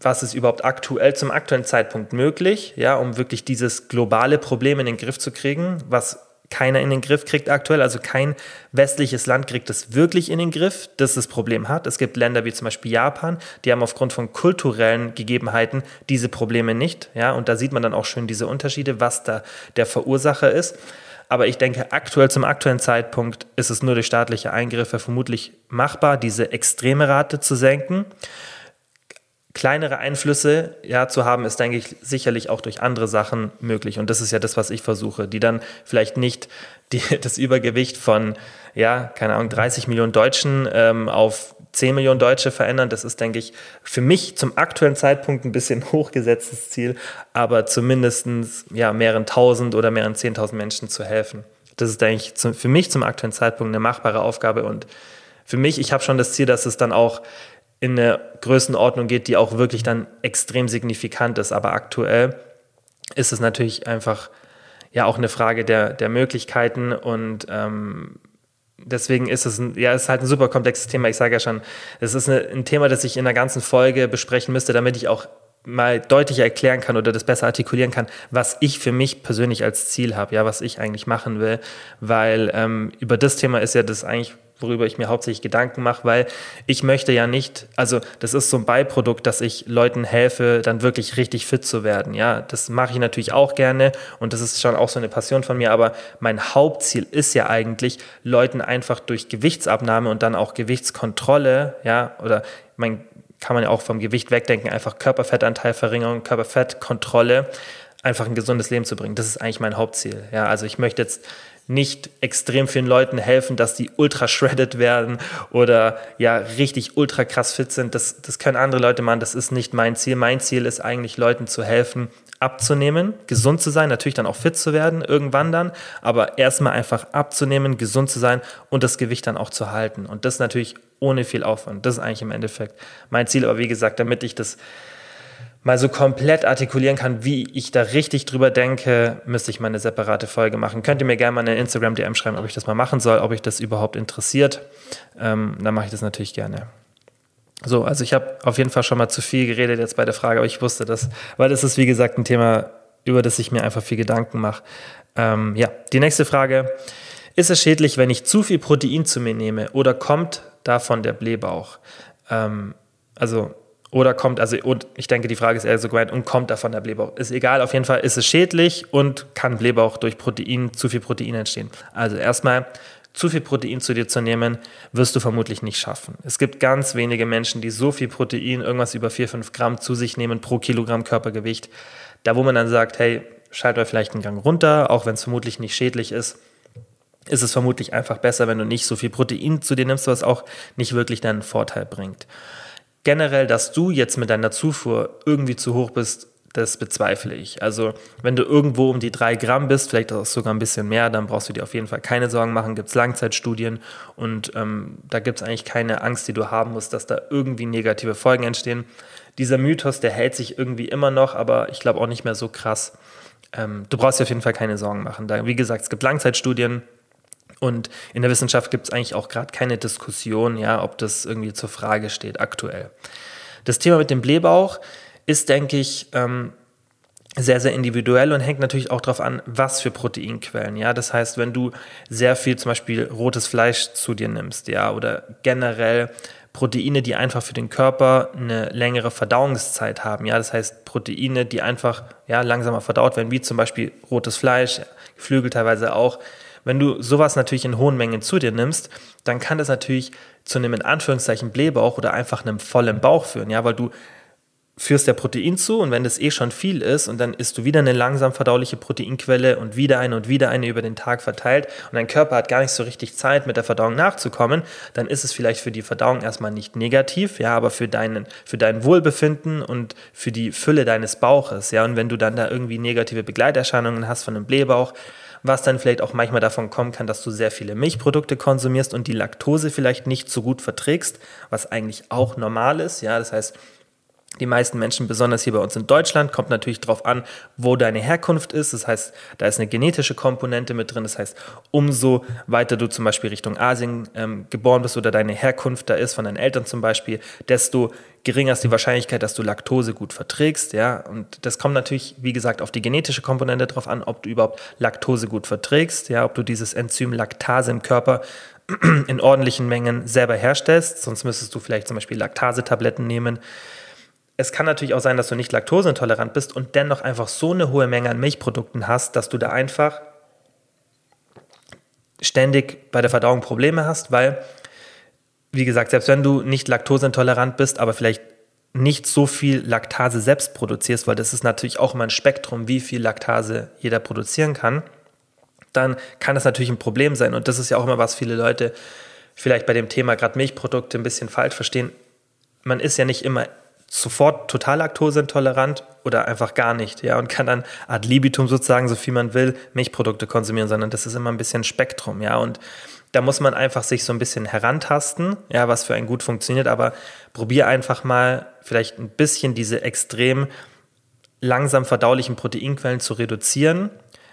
was ist überhaupt aktuell zum aktuellen Zeitpunkt möglich, ja, um wirklich dieses globale Problem in den Griff zu kriegen, was keiner in den Griff kriegt aktuell. Also kein westliches Land kriegt es wirklich in den Griff, das das Problem hat. Es gibt Länder wie zum Beispiel Japan, die haben aufgrund von kulturellen Gegebenheiten diese Probleme nicht. Ja, und da sieht man dann auch schön diese Unterschiede, was da der Verursacher ist. Aber ich denke, aktuell zum aktuellen Zeitpunkt ist es nur durch staatliche Eingriffe vermutlich machbar, diese extreme Rate zu senken kleinere Einflüsse ja, zu haben, ist, denke ich, sicherlich auch durch andere Sachen möglich. Und das ist ja das, was ich versuche, die dann vielleicht nicht die, das Übergewicht von, ja, keine Ahnung, 30 Millionen Deutschen ähm, auf 10 Millionen Deutsche verändern. Das ist, denke ich, für mich zum aktuellen Zeitpunkt ein bisschen hochgesetztes Ziel, aber zumindest ja, mehreren tausend oder mehreren zehntausend Menschen zu helfen. Das ist, denke ich, zum, für mich zum aktuellen Zeitpunkt eine machbare Aufgabe und für mich, ich habe schon das Ziel, dass es dann auch in eine Größenordnung geht, die auch wirklich dann extrem signifikant ist. Aber aktuell ist es natürlich einfach ja auch eine Frage der, der Möglichkeiten und ähm, deswegen ist es ein, ja, ist halt ein super komplexes Thema. Ich sage ja schon, es ist eine, ein Thema, das ich in der ganzen Folge besprechen müsste, damit ich auch mal deutlicher erklären kann oder das besser artikulieren kann, was ich für mich persönlich als Ziel habe, ja, was ich eigentlich machen will, weil ähm, über das Thema ist ja das eigentlich worüber ich mir hauptsächlich Gedanken mache, weil ich möchte ja nicht, also das ist so ein Beiprodukt, dass ich Leuten helfe, dann wirklich richtig fit zu werden. Ja, das mache ich natürlich auch gerne und das ist schon auch so eine Passion von mir, aber mein Hauptziel ist ja eigentlich, Leuten einfach durch Gewichtsabnahme und dann auch Gewichtskontrolle, ja, oder mein kann man ja auch vom Gewicht wegdenken, einfach Körperfettanteilverringerung, Körperfettkontrolle, einfach ein gesundes Leben zu bringen. Das ist eigentlich mein Hauptziel. Ja, also ich möchte jetzt nicht extrem vielen Leuten helfen, dass die ultra shredded werden oder ja richtig ultra krass fit sind. Das, das können andere Leute machen. Das ist nicht mein Ziel. Mein Ziel ist eigentlich, Leuten zu helfen, abzunehmen, gesund zu sein, natürlich dann auch fit zu werden, irgendwann dann, aber erstmal einfach abzunehmen, gesund zu sein und das Gewicht dann auch zu halten. Und das natürlich ohne viel Aufwand. Das ist eigentlich im Endeffekt mein Ziel. Aber wie gesagt, damit ich das mal so komplett artikulieren kann, wie ich da richtig drüber denke, müsste ich mal eine separate Folge machen. Könnt ihr mir gerne mal eine Instagram-DM schreiben, ob ich das mal machen soll, ob euch das überhaupt interessiert. Ähm, dann mache ich das natürlich gerne. So, also ich habe auf jeden Fall schon mal zu viel geredet jetzt bei der Frage, aber ich wusste das, weil das ist wie gesagt ein Thema, über das ich mir einfach viel Gedanken mache. Ähm, ja, die nächste Frage. Ist es schädlich, wenn ich zu viel Protein zu mir nehme oder kommt davon der Blähbauch? Ähm, also oder kommt, also und ich denke, die Frage ist eher so gemeint, und kommt davon der Blähbauch? Ist egal, auf jeden Fall ist es schädlich und kann Blähbauch durch Protein, zu viel Protein entstehen. Also erstmal, zu viel Protein zu dir zu nehmen, wirst du vermutlich nicht schaffen. Es gibt ganz wenige Menschen, die so viel Protein, irgendwas über 4, 5 Gramm zu sich nehmen pro Kilogramm Körpergewicht. Da, wo man dann sagt, hey, schalt mal vielleicht einen Gang runter, auch wenn es vermutlich nicht schädlich ist, ist es vermutlich einfach besser, wenn du nicht so viel Protein zu dir nimmst, was auch nicht wirklich deinen Vorteil bringt. Generell, dass du jetzt mit deiner Zufuhr irgendwie zu hoch bist, das bezweifle ich. Also wenn du irgendwo um die drei Gramm bist, vielleicht auch sogar ein bisschen mehr, dann brauchst du dir auf jeden Fall keine Sorgen machen. Gibt es Langzeitstudien und ähm, da gibt es eigentlich keine Angst, die du haben musst, dass da irgendwie negative Folgen entstehen. Dieser Mythos, der hält sich irgendwie immer noch, aber ich glaube auch nicht mehr so krass. Ähm, du brauchst dir auf jeden Fall keine Sorgen machen. Da, wie gesagt, es gibt Langzeitstudien. Und in der Wissenschaft gibt es eigentlich auch gerade keine Diskussion, ja, ob das irgendwie zur Frage steht aktuell. Das Thema mit dem Blähbauch, ist, denke ich, ähm, sehr, sehr individuell und hängt natürlich auch darauf an, was für Proteinquellen. Ja, das heißt, wenn du sehr viel zum Beispiel rotes Fleisch zu dir nimmst, ja, oder generell Proteine, die einfach für den Körper eine längere Verdauungszeit haben. Ja, das heißt Proteine, die einfach ja, langsamer verdaut werden, wie zum Beispiel rotes Fleisch, Geflügel teilweise auch. Wenn du sowas natürlich in hohen Mengen zu dir nimmst, dann kann das natürlich zu einem in Anführungszeichen Blähbauch oder einfach einem vollen Bauch führen, ja, weil du führst der Protein zu und wenn das eh schon viel ist und dann isst du wieder eine langsam verdauliche Proteinquelle und wieder eine und wieder eine über den Tag verteilt und dein Körper hat gar nicht so richtig Zeit mit der Verdauung nachzukommen, dann ist es vielleicht für die Verdauung erstmal nicht negativ, ja, aber für deinen für dein Wohlbefinden und für die Fülle deines Bauches, ja, und wenn du dann da irgendwie negative Begleiterscheinungen hast von einem Blähbauch, was dann vielleicht auch manchmal davon kommen kann, dass du sehr viele Milchprodukte konsumierst und die Laktose vielleicht nicht so gut verträgst, was eigentlich auch normal ist, ja, das heißt, die meisten Menschen, besonders hier bei uns in Deutschland, kommt natürlich darauf an, wo deine Herkunft ist. Das heißt, da ist eine genetische Komponente mit drin. Das heißt, umso weiter du zum Beispiel Richtung Asien ähm, geboren bist oder deine Herkunft da ist, von deinen Eltern zum Beispiel, desto geringer ist die Wahrscheinlichkeit, dass du Laktose gut verträgst. Ja? Und das kommt natürlich, wie gesagt, auf die genetische Komponente drauf an, ob du überhaupt Laktose gut verträgst, ja? ob du dieses Enzym Laktase im Körper in ordentlichen Mengen selber herstellst. Sonst müsstest du vielleicht zum Beispiel Laktasetabletten nehmen es kann natürlich auch sein, dass du nicht laktoseintolerant bist und dennoch einfach so eine hohe Menge an Milchprodukten hast, dass du da einfach ständig bei der Verdauung Probleme hast, weil, wie gesagt, selbst wenn du nicht laktoseintolerant bist, aber vielleicht nicht so viel Laktase selbst produzierst, weil das ist natürlich auch immer ein Spektrum, wie viel Laktase jeder produzieren kann, dann kann das natürlich ein Problem sein. Und das ist ja auch immer, was viele Leute vielleicht bei dem Thema gerade Milchprodukte ein bisschen falsch verstehen. Man ist ja nicht immer sofort total laktoseintolerant oder einfach gar nicht, ja, und kann dann ad libitum sozusagen, so viel man will, Milchprodukte konsumieren, sondern das ist immer ein bisschen Spektrum, ja, und da muss man einfach sich so ein bisschen herantasten, ja, was für einen gut funktioniert, aber probier einfach mal vielleicht ein bisschen diese extrem langsam verdaulichen Proteinquellen zu reduzieren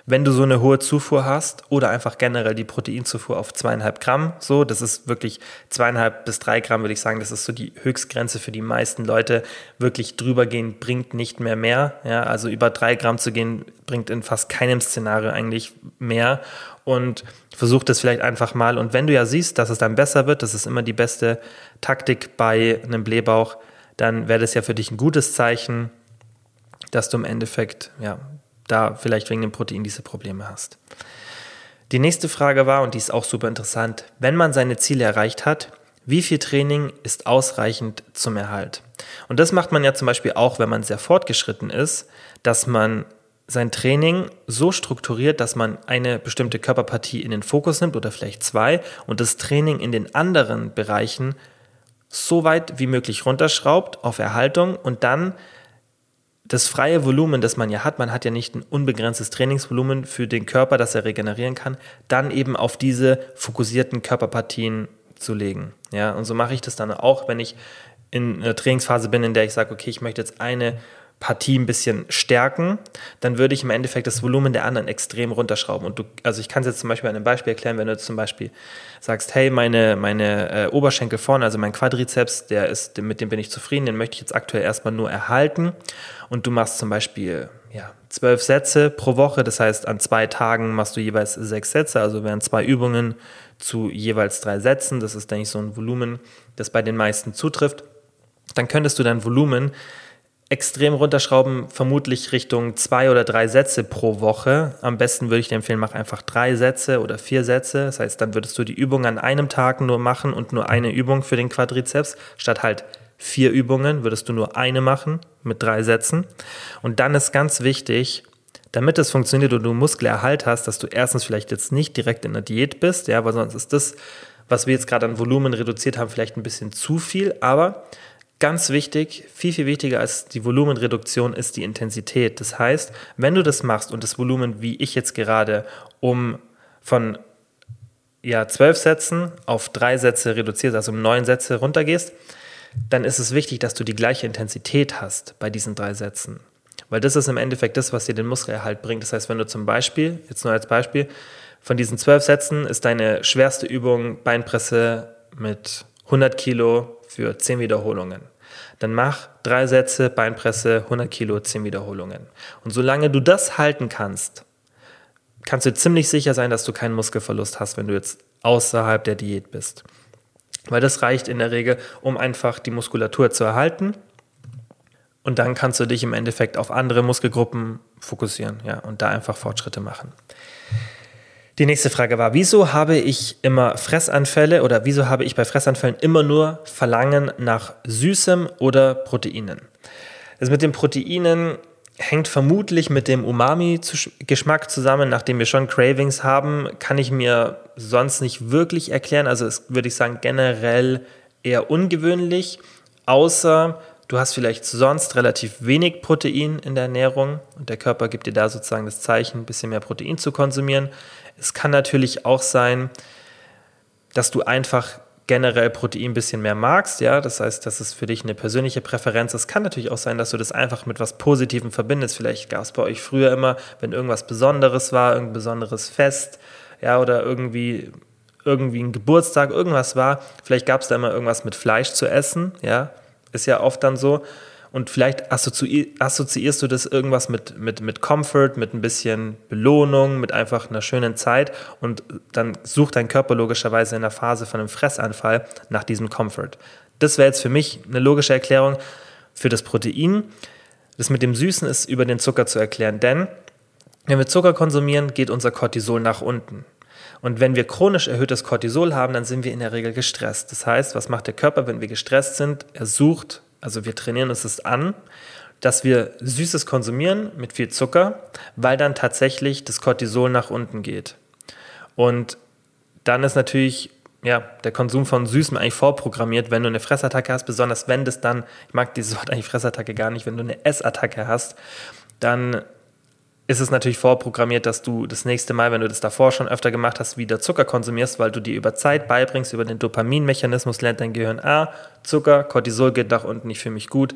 wenn du so eine hohe Zufuhr hast oder einfach generell die Proteinzufuhr auf zweieinhalb Gramm, so, das ist wirklich zweieinhalb bis drei Gramm, würde ich sagen, das ist so die Höchstgrenze für die meisten Leute. Wirklich drüber gehen bringt nicht mehr mehr. Ja, also über drei Gramm zu gehen bringt in fast keinem Szenario eigentlich mehr. Und versuch das vielleicht einfach mal. Und wenn du ja siehst, dass es dann besser wird, das ist immer die beste Taktik bei einem Blähbauch, dann wäre das ja für dich ein gutes Zeichen, dass du im Endeffekt ja, da vielleicht wegen dem Protein diese Probleme hast. Die nächste Frage war, und die ist auch super interessant, wenn man seine Ziele erreicht hat, wie viel Training ist ausreichend zum Erhalt? Und das macht man ja zum Beispiel auch, wenn man sehr fortgeschritten ist, dass man sein Training so strukturiert, dass man eine bestimmte Körperpartie in den Fokus nimmt oder vielleicht zwei und das Training in den anderen Bereichen so weit wie möglich runterschraubt auf Erhaltung und dann das freie Volumen, das man ja hat, man hat ja nicht ein unbegrenztes Trainingsvolumen für den Körper, das er regenerieren kann, dann eben auf diese fokussierten Körperpartien zu legen. Ja, und so mache ich das dann auch, wenn ich in einer Trainingsphase bin, in der ich sage, okay, ich möchte jetzt eine Partie ein bisschen stärken, dann würde ich im Endeffekt das Volumen der anderen extrem runterschrauben. Und du, also ich kann es jetzt zum Beispiel an einem Beispiel erklären, wenn du zum Beispiel sagst, hey, meine, meine äh, Oberschenkel vorne, also mein Quadrizeps, der ist, mit dem bin ich zufrieden, den möchte ich jetzt aktuell erstmal nur erhalten. Und du machst zum Beispiel ja, zwölf Sätze pro Woche, das heißt, an zwei Tagen machst du jeweils sechs Sätze, also wären zwei Übungen zu jeweils drei Sätzen. Das ist, denke ich, so ein Volumen, das bei den meisten zutrifft. Dann könntest du dein Volumen extrem runterschrauben, vermutlich Richtung zwei oder drei Sätze pro Woche. Am besten würde ich dir empfehlen, mach einfach drei Sätze oder vier Sätze. Das heißt, dann würdest du die Übung an einem Tag nur machen und nur eine Übung für den Quadrizeps, statt halt vier Übungen würdest du nur eine machen mit drei Sätzen. Und dann ist ganz wichtig, damit es funktioniert und du Muskelerhalt hast, dass du erstens vielleicht jetzt nicht direkt in der Diät bist, ja, weil sonst ist das, was wir jetzt gerade an Volumen reduziert haben, vielleicht ein bisschen zu viel, aber Ganz wichtig, viel, viel wichtiger als die Volumenreduktion ist die Intensität. Das heißt, wenn du das machst und das Volumen, wie ich jetzt gerade, um von ja, zwölf Sätzen auf drei Sätze reduzierst, also um neun Sätze runtergehst, dann ist es wichtig, dass du die gleiche Intensität hast bei diesen drei Sätzen. Weil das ist im Endeffekt das, was dir den Muskelerhalt bringt. Das heißt, wenn du zum Beispiel, jetzt nur als Beispiel, von diesen zwölf Sätzen ist deine schwerste Übung Beinpresse mit 100 Kilo für 10 Wiederholungen. Dann mach drei Sätze Beinpresse, 100 Kilo, 10 Wiederholungen. Und solange du das halten kannst, kannst du ziemlich sicher sein, dass du keinen Muskelverlust hast, wenn du jetzt außerhalb der Diät bist. Weil das reicht in der Regel, um einfach die Muskulatur zu erhalten. Und dann kannst du dich im Endeffekt auf andere Muskelgruppen fokussieren ja, und da einfach Fortschritte machen. Die nächste Frage war, wieso habe ich immer Fressanfälle oder wieso habe ich bei Fressanfällen immer nur Verlangen nach Süßem oder Proteinen? Das mit den Proteinen hängt vermutlich mit dem Umami-Geschmack zusammen. Nachdem wir schon Cravings haben, kann ich mir sonst nicht wirklich erklären. Also es würde ich sagen generell eher ungewöhnlich, außer du hast vielleicht sonst relativ wenig Protein in der Ernährung und der Körper gibt dir da sozusagen das Zeichen, ein bisschen mehr Protein zu konsumieren. Es kann natürlich auch sein, dass du einfach generell Protein ein bisschen mehr magst, ja, das heißt, das ist für dich eine persönliche Präferenz. Es kann natürlich auch sein, dass du das einfach mit was Positivem verbindest. Vielleicht gab es bei euch früher immer, wenn irgendwas Besonderes war, irgendein besonderes Fest, ja, oder irgendwie irgendwie ein Geburtstag, irgendwas war. Vielleicht gab es da immer irgendwas mit Fleisch zu essen, ja, ist ja oft dann so und vielleicht assoziierst du das irgendwas mit, mit, mit Comfort, mit ein bisschen Belohnung, mit einfach einer schönen Zeit und dann sucht dein Körper logischerweise in der Phase von einem Fressanfall nach diesem Comfort. Das wäre jetzt für mich eine logische Erklärung für das Protein. Das mit dem Süßen ist über den Zucker zu erklären, denn wenn wir Zucker konsumieren, geht unser Cortisol nach unten. Und wenn wir chronisch erhöhtes Cortisol haben, dann sind wir in der Regel gestresst. Das heißt, was macht der Körper, wenn wir gestresst sind? Er sucht also wir trainieren uns das an, dass wir Süßes konsumieren mit viel Zucker, weil dann tatsächlich das Cortisol nach unten geht. Und dann ist natürlich ja, der Konsum von Süßem eigentlich vorprogrammiert, wenn du eine Fressattacke hast, besonders wenn das dann, ich mag dieses Wort eigentlich Fressattacke gar nicht, wenn du eine Essattacke hast, dann ist es natürlich vorprogrammiert, dass du das nächste Mal, wenn du das davor schon öfter gemacht hast, wieder Zucker konsumierst, weil du dir über Zeit beibringst, über den Dopaminmechanismus lernt dein Gehirn, ah, Zucker, Cortisol geht nach unten, ich fühle mich gut.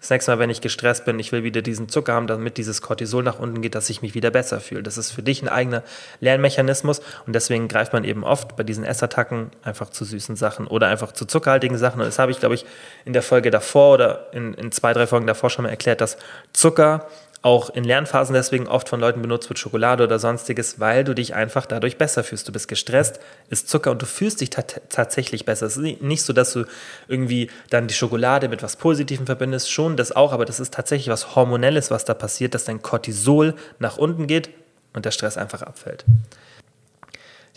Das nächste Mal, wenn ich gestresst bin, ich will wieder diesen Zucker haben, damit dieses Cortisol nach unten geht, dass ich mich wieder besser fühle. Das ist für dich ein eigener Lernmechanismus und deswegen greift man eben oft bei diesen Essattacken einfach zu süßen Sachen oder einfach zu zuckerhaltigen Sachen. Und das habe ich, glaube ich, in der Folge davor oder in, in zwei, drei Folgen davor schon mal erklärt, dass Zucker auch in Lernphasen deswegen oft von Leuten benutzt wird, Schokolade oder sonstiges, weil du dich einfach dadurch besser fühlst. Du bist gestresst, isst Zucker und du fühlst dich tatsächlich besser. Es ist nicht so, dass du irgendwie dann die Schokolade mit was Positivem verbindest, schon das auch, aber das ist tatsächlich was Hormonelles, was da passiert, dass dein Cortisol nach unten geht und der Stress einfach abfällt.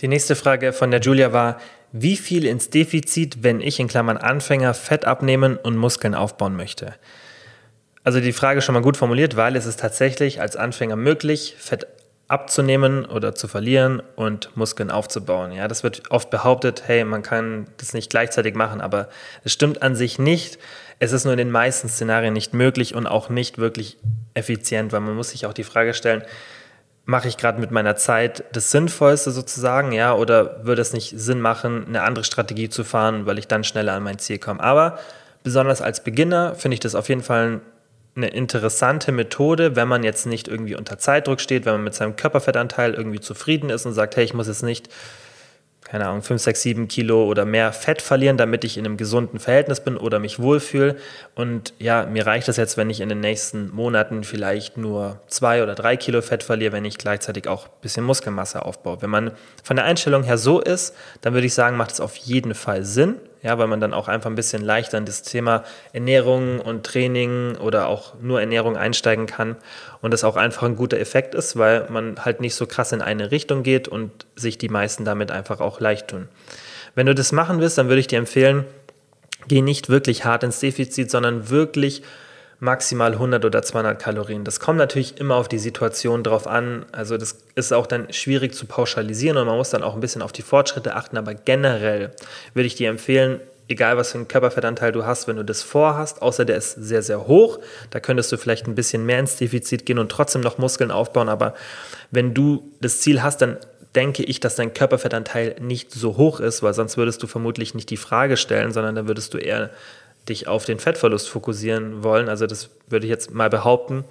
Die nächste Frage von der Julia war, wie viel ins Defizit, wenn ich in Klammern Anfänger Fett abnehmen und Muskeln aufbauen möchte? Also die Frage schon mal gut formuliert, weil es ist tatsächlich als Anfänger möglich, Fett abzunehmen oder zu verlieren und Muskeln aufzubauen. Ja, das wird oft behauptet, hey, man kann das nicht gleichzeitig machen, aber es stimmt an sich nicht. Es ist nur in den meisten Szenarien nicht möglich und auch nicht wirklich effizient, weil man muss sich auch die Frage stellen, mache ich gerade mit meiner Zeit das Sinnvollste sozusagen, ja, oder würde es nicht Sinn machen, eine andere Strategie zu fahren, weil ich dann schneller an mein Ziel komme? Aber besonders als Beginner finde ich das auf jeden Fall ein eine interessante Methode, wenn man jetzt nicht irgendwie unter Zeitdruck steht, wenn man mit seinem Körperfettanteil irgendwie zufrieden ist und sagt, hey, ich muss jetzt nicht, keine Ahnung, 5, 6, 7 Kilo oder mehr Fett verlieren, damit ich in einem gesunden Verhältnis bin oder mich wohlfühle. Und ja, mir reicht das jetzt, wenn ich in den nächsten Monaten vielleicht nur zwei oder drei Kilo Fett verliere, wenn ich gleichzeitig auch ein bisschen Muskelmasse aufbaue. Wenn man von der Einstellung her so ist, dann würde ich sagen, macht es auf jeden Fall Sinn. Ja, weil man dann auch einfach ein bisschen leichter in das Thema Ernährung und Training oder auch nur Ernährung einsteigen kann und das auch einfach ein guter Effekt ist, weil man halt nicht so krass in eine Richtung geht und sich die meisten damit einfach auch leicht tun. Wenn du das machen willst, dann würde ich dir empfehlen, geh nicht wirklich hart ins Defizit, sondern wirklich maximal 100 oder 200 Kalorien. Das kommt natürlich immer auf die Situation drauf an. Also das ist auch dann schwierig zu pauschalisieren und man muss dann auch ein bisschen auf die Fortschritte achten. Aber generell würde ich dir empfehlen, egal was für einen Körperfettanteil du hast, wenn du das vorhast, außer der ist sehr, sehr hoch, da könntest du vielleicht ein bisschen mehr ins Defizit gehen und trotzdem noch Muskeln aufbauen. Aber wenn du das Ziel hast, dann denke ich, dass dein Körperfettanteil nicht so hoch ist, weil sonst würdest du vermutlich nicht die Frage stellen, sondern dann würdest du eher dich auf den Fettverlust fokussieren wollen. Also das würde ich jetzt mal behaupten.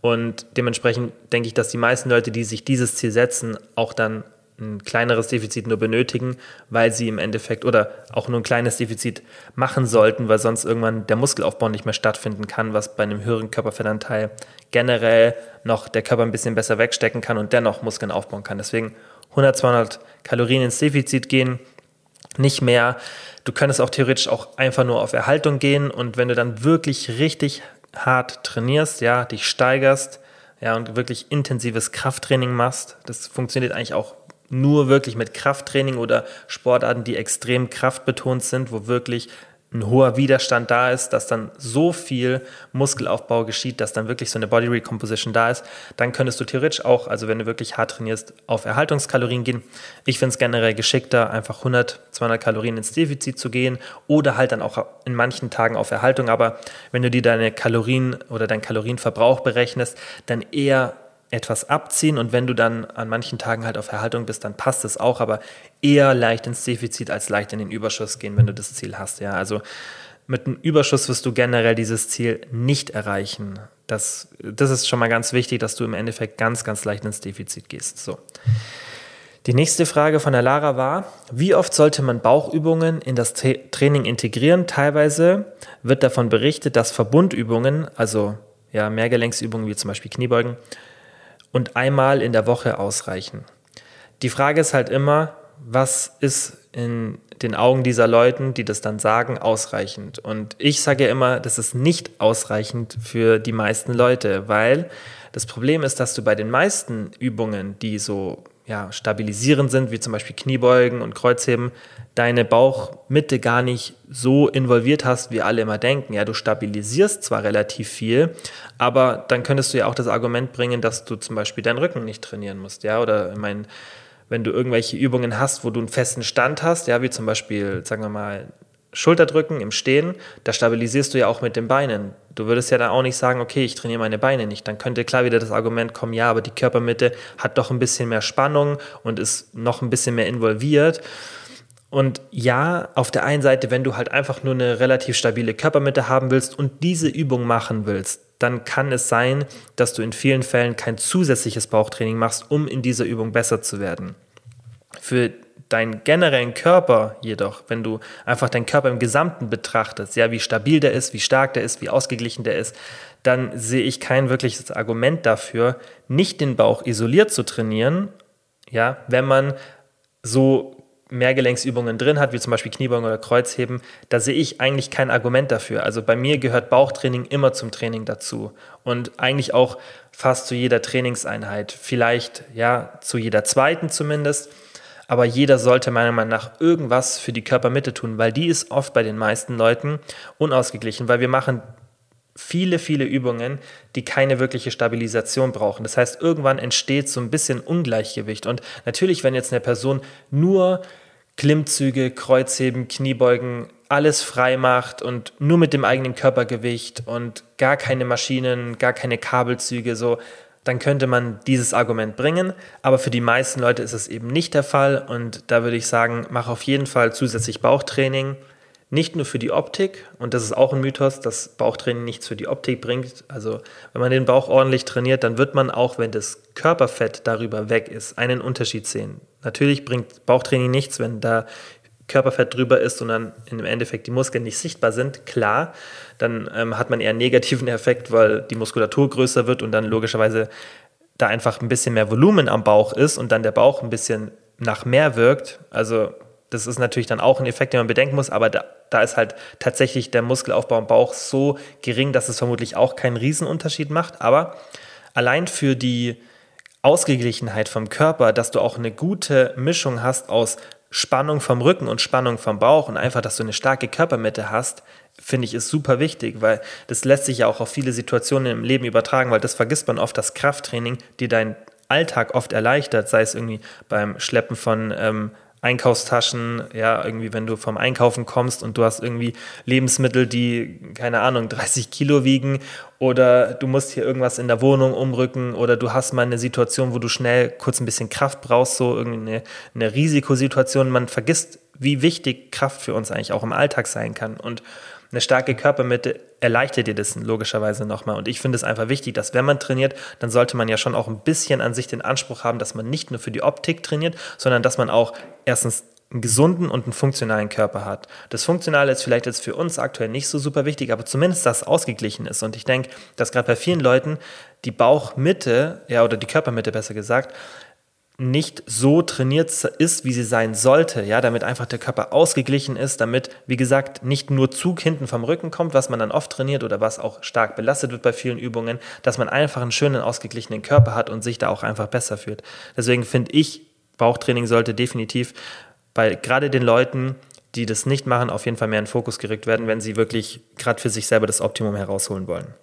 Und dementsprechend denke ich, dass die meisten Leute, die sich dieses Ziel setzen, auch dann ein kleineres Defizit nur benötigen, weil sie im Endeffekt oder auch nur ein kleines Defizit machen sollten, weil sonst irgendwann der Muskelaufbau nicht mehr stattfinden kann, was bei einem höheren Körperfettanteil generell noch der Körper ein bisschen besser wegstecken kann und dennoch Muskeln aufbauen kann. Deswegen 100, 200 Kalorien ins Defizit gehen, nicht mehr. Du könntest auch theoretisch auch einfach nur auf Erhaltung gehen und wenn du dann wirklich richtig hart trainierst, ja, dich steigerst, ja, und wirklich intensives Krafttraining machst, das funktioniert eigentlich auch nur wirklich mit Krafttraining oder Sportarten, die extrem kraftbetont sind, wo wirklich ein hoher Widerstand da ist, dass dann so viel Muskelaufbau geschieht, dass dann wirklich so eine Body Recomposition da ist, dann könntest du theoretisch auch, also wenn du wirklich hart trainierst, auf Erhaltungskalorien gehen. Ich finde es generell geschickter, einfach 100, 200 Kalorien ins Defizit zu gehen oder halt dann auch in manchen Tagen auf Erhaltung. Aber wenn du dir deine Kalorien oder deinen Kalorienverbrauch berechnest, dann eher etwas abziehen und wenn du dann an manchen Tagen halt auf Erhaltung bist, dann passt es auch, aber eher leicht ins Defizit als leicht in den Überschuss gehen, wenn du das Ziel hast. Ja, also mit einem Überschuss wirst du generell dieses Ziel nicht erreichen. Das, das ist schon mal ganz wichtig, dass du im Endeffekt ganz, ganz leicht ins Defizit gehst. So. Die nächste Frage von der Lara war, wie oft sollte man Bauchübungen in das Training integrieren? Teilweise wird davon berichtet, dass Verbundübungen, also ja, Mehrgelenksübungen wie zum Beispiel Kniebeugen, und einmal in der Woche ausreichen. Die Frage ist halt immer, was ist in den Augen dieser Leuten, die das dann sagen, ausreichend? Und ich sage ja immer, das ist nicht ausreichend für die meisten Leute, weil das Problem ist, dass du bei den meisten Übungen, die so ja, stabilisierend sind, wie zum Beispiel Kniebeugen und Kreuzheben, deine Bauchmitte gar nicht so involviert hast, wie alle immer denken. Ja, du stabilisierst zwar relativ viel, aber dann könntest du ja auch das Argument bringen, dass du zum Beispiel deinen Rücken nicht trainieren musst. Ja, oder ich meine, wenn du irgendwelche Übungen hast, wo du einen festen Stand hast, ja, wie zum Beispiel, sagen wir mal, Schulterdrücken im Stehen, da stabilisierst du ja auch mit den Beinen. Du würdest ja dann auch nicht sagen, okay, ich trainiere meine Beine nicht. Dann könnte klar wieder das Argument kommen, ja, aber die Körpermitte hat doch ein bisschen mehr Spannung und ist noch ein bisschen mehr involviert. Und ja, auf der einen Seite, wenn du halt einfach nur eine relativ stabile Körpermitte haben willst und diese Übung machen willst, dann kann es sein, dass du in vielen Fällen kein zusätzliches Bauchtraining machst, um in dieser Übung besser zu werden. Für deinen generellen Körper jedoch, wenn du einfach deinen Körper im Gesamten betrachtest, ja, wie stabil der ist, wie stark der ist, wie ausgeglichen der ist, dann sehe ich kein wirkliches Argument dafür, nicht den Bauch isoliert zu trainieren, ja, wenn man so Mehrgelenksübungen drin hat, wie zum Beispiel Kniebeugen oder Kreuzheben, da sehe ich eigentlich kein Argument dafür. Also bei mir gehört Bauchtraining immer zum Training dazu und eigentlich auch fast zu jeder Trainingseinheit, vielleicht ja zu jeder zweiten zumindest aber jeder sollte meiner Meinung nach irgendwas für die Körpermitte tun, weil die ist oft bei den meisten Leuten unausgeglichen, weil wir machen viele, viele Übungen, die keine wirkliche Stabilisation brauchen. Das heißt, irgendwann entsteht so ein bisschen Ungleichgewicht. Und natürlich, wenn jetzt eine Person nur Klimmzüge, Kreuzheben, Kniebeugen, alles frei macht und nur mit dem eigenen Körpergewicht und gar keine Maschinen, gar keine Kabelzüge, so, dann könnte man dieses Argument bringen. Aber für die meisten Leute ist es eben nicht der Fall. Und da würde ich sagen, mach auf jeden Fall zusätzlich Bauchtraining. Nicht nur für die Optik, und das ist auch ein Mythos, dass Bauchtraining nichts für die Optik bringt. Also wenn man den Bauch ordentlich trainiert, dann wird man auch, wenn das Körperfett darüber weg ist, einen Unterschied sehen. Natürlich bringt Bauchtraining nichts, wenn da Körperfett drüber ist und dann im Endeffekt die Muskeln nicht sichtbar sind, klar, dann ähm, hat man eher einen negativen Effekt, weil die Muskulatur größer wird und dann logischerweise da einfach ein bisschen mehr Volumen am Bauch ist und dann der Bauch ein bisschen nach mehr wirkt. Also Das ist natürlich dann auch ein Effekt, den man bedenken muss, aber da, da ist halt tatsächlich der Muskelaufbau im Bauch so gering, dass es vermutlich auch keinen Riesenunterschied macht. Aber allein für die Ausgeglichenheit vom Körper, dass du auch eine gute Mischung hast aus Spannung vom Rücken und Spannung vom Bauch und einfach, dass du eine starke Körpermitte hast, finde ich, ist super wichtig, weil das lässt sich ja auch auf viele Situationen im Leben übertragen, weil das vergisst man oft, das Krafttraining, die dein Alltag oft erleichtert, sei es irgendwie beim Schleppen von ähm, Einkaufstaschen, ja, irgendwie, wenn du vom Einkaufen kommst und du hast irgendwie Lebensmittel, die, keine Ahnung, 30 Kilo wiegen oder du musst hier irgendwas in der Wohnung umrücken oder du hast mal eine Situation, wo du schnell kurz ein bisschen Kraft brauchst, so irgendwie eine, eine Risikosituation. Man vergisst, wie wichtig Kraft für uns eigentlich auch im Alltag sein kann und eine starke Körpermitte erleichtert dir das logischerweise nochmal. Und ich finde es einfach wichtig, dass wenn man trainiert, dann sollte man ja schon auch ein bisschen an sich den Anspruch haben, dass man nicht nur für die Optik trainiert, sondern dass man auch erstens einen gesunden und einen funktionalen Körper hat. Das Funktionale ist vielleicht jetzt für uns aktuell nicht so super wichtig, aber zumindest, dass es ausgeglichen ist. Und ich denke, dass gerade bei vielen Leuten die Bauchmitte, ja, oder die Körpermitte besser gesagt, nicht so trainiert ist, wie sie sein sollte, ja, damit einfach der Körper ausgeglichen ist, damit, wie gesagt, nicht nur Zug hinten vom Rücken kommt, was man dann oft trainiert oder was auch stark belastet wird bei vielen Übungen, dass man einfach einen schönen, ausgeglichenen Körper hat und sich da auch einfach besser fühlt. Deswegen finde ich, Bauchtraining sollte definitiv bei gerade den Leuten, die das nicht machen, auf jeden Fall mehr in den Fokus gerückt werden, wenn sie wirklich gerade für sich selber das Optimum herausholen wollen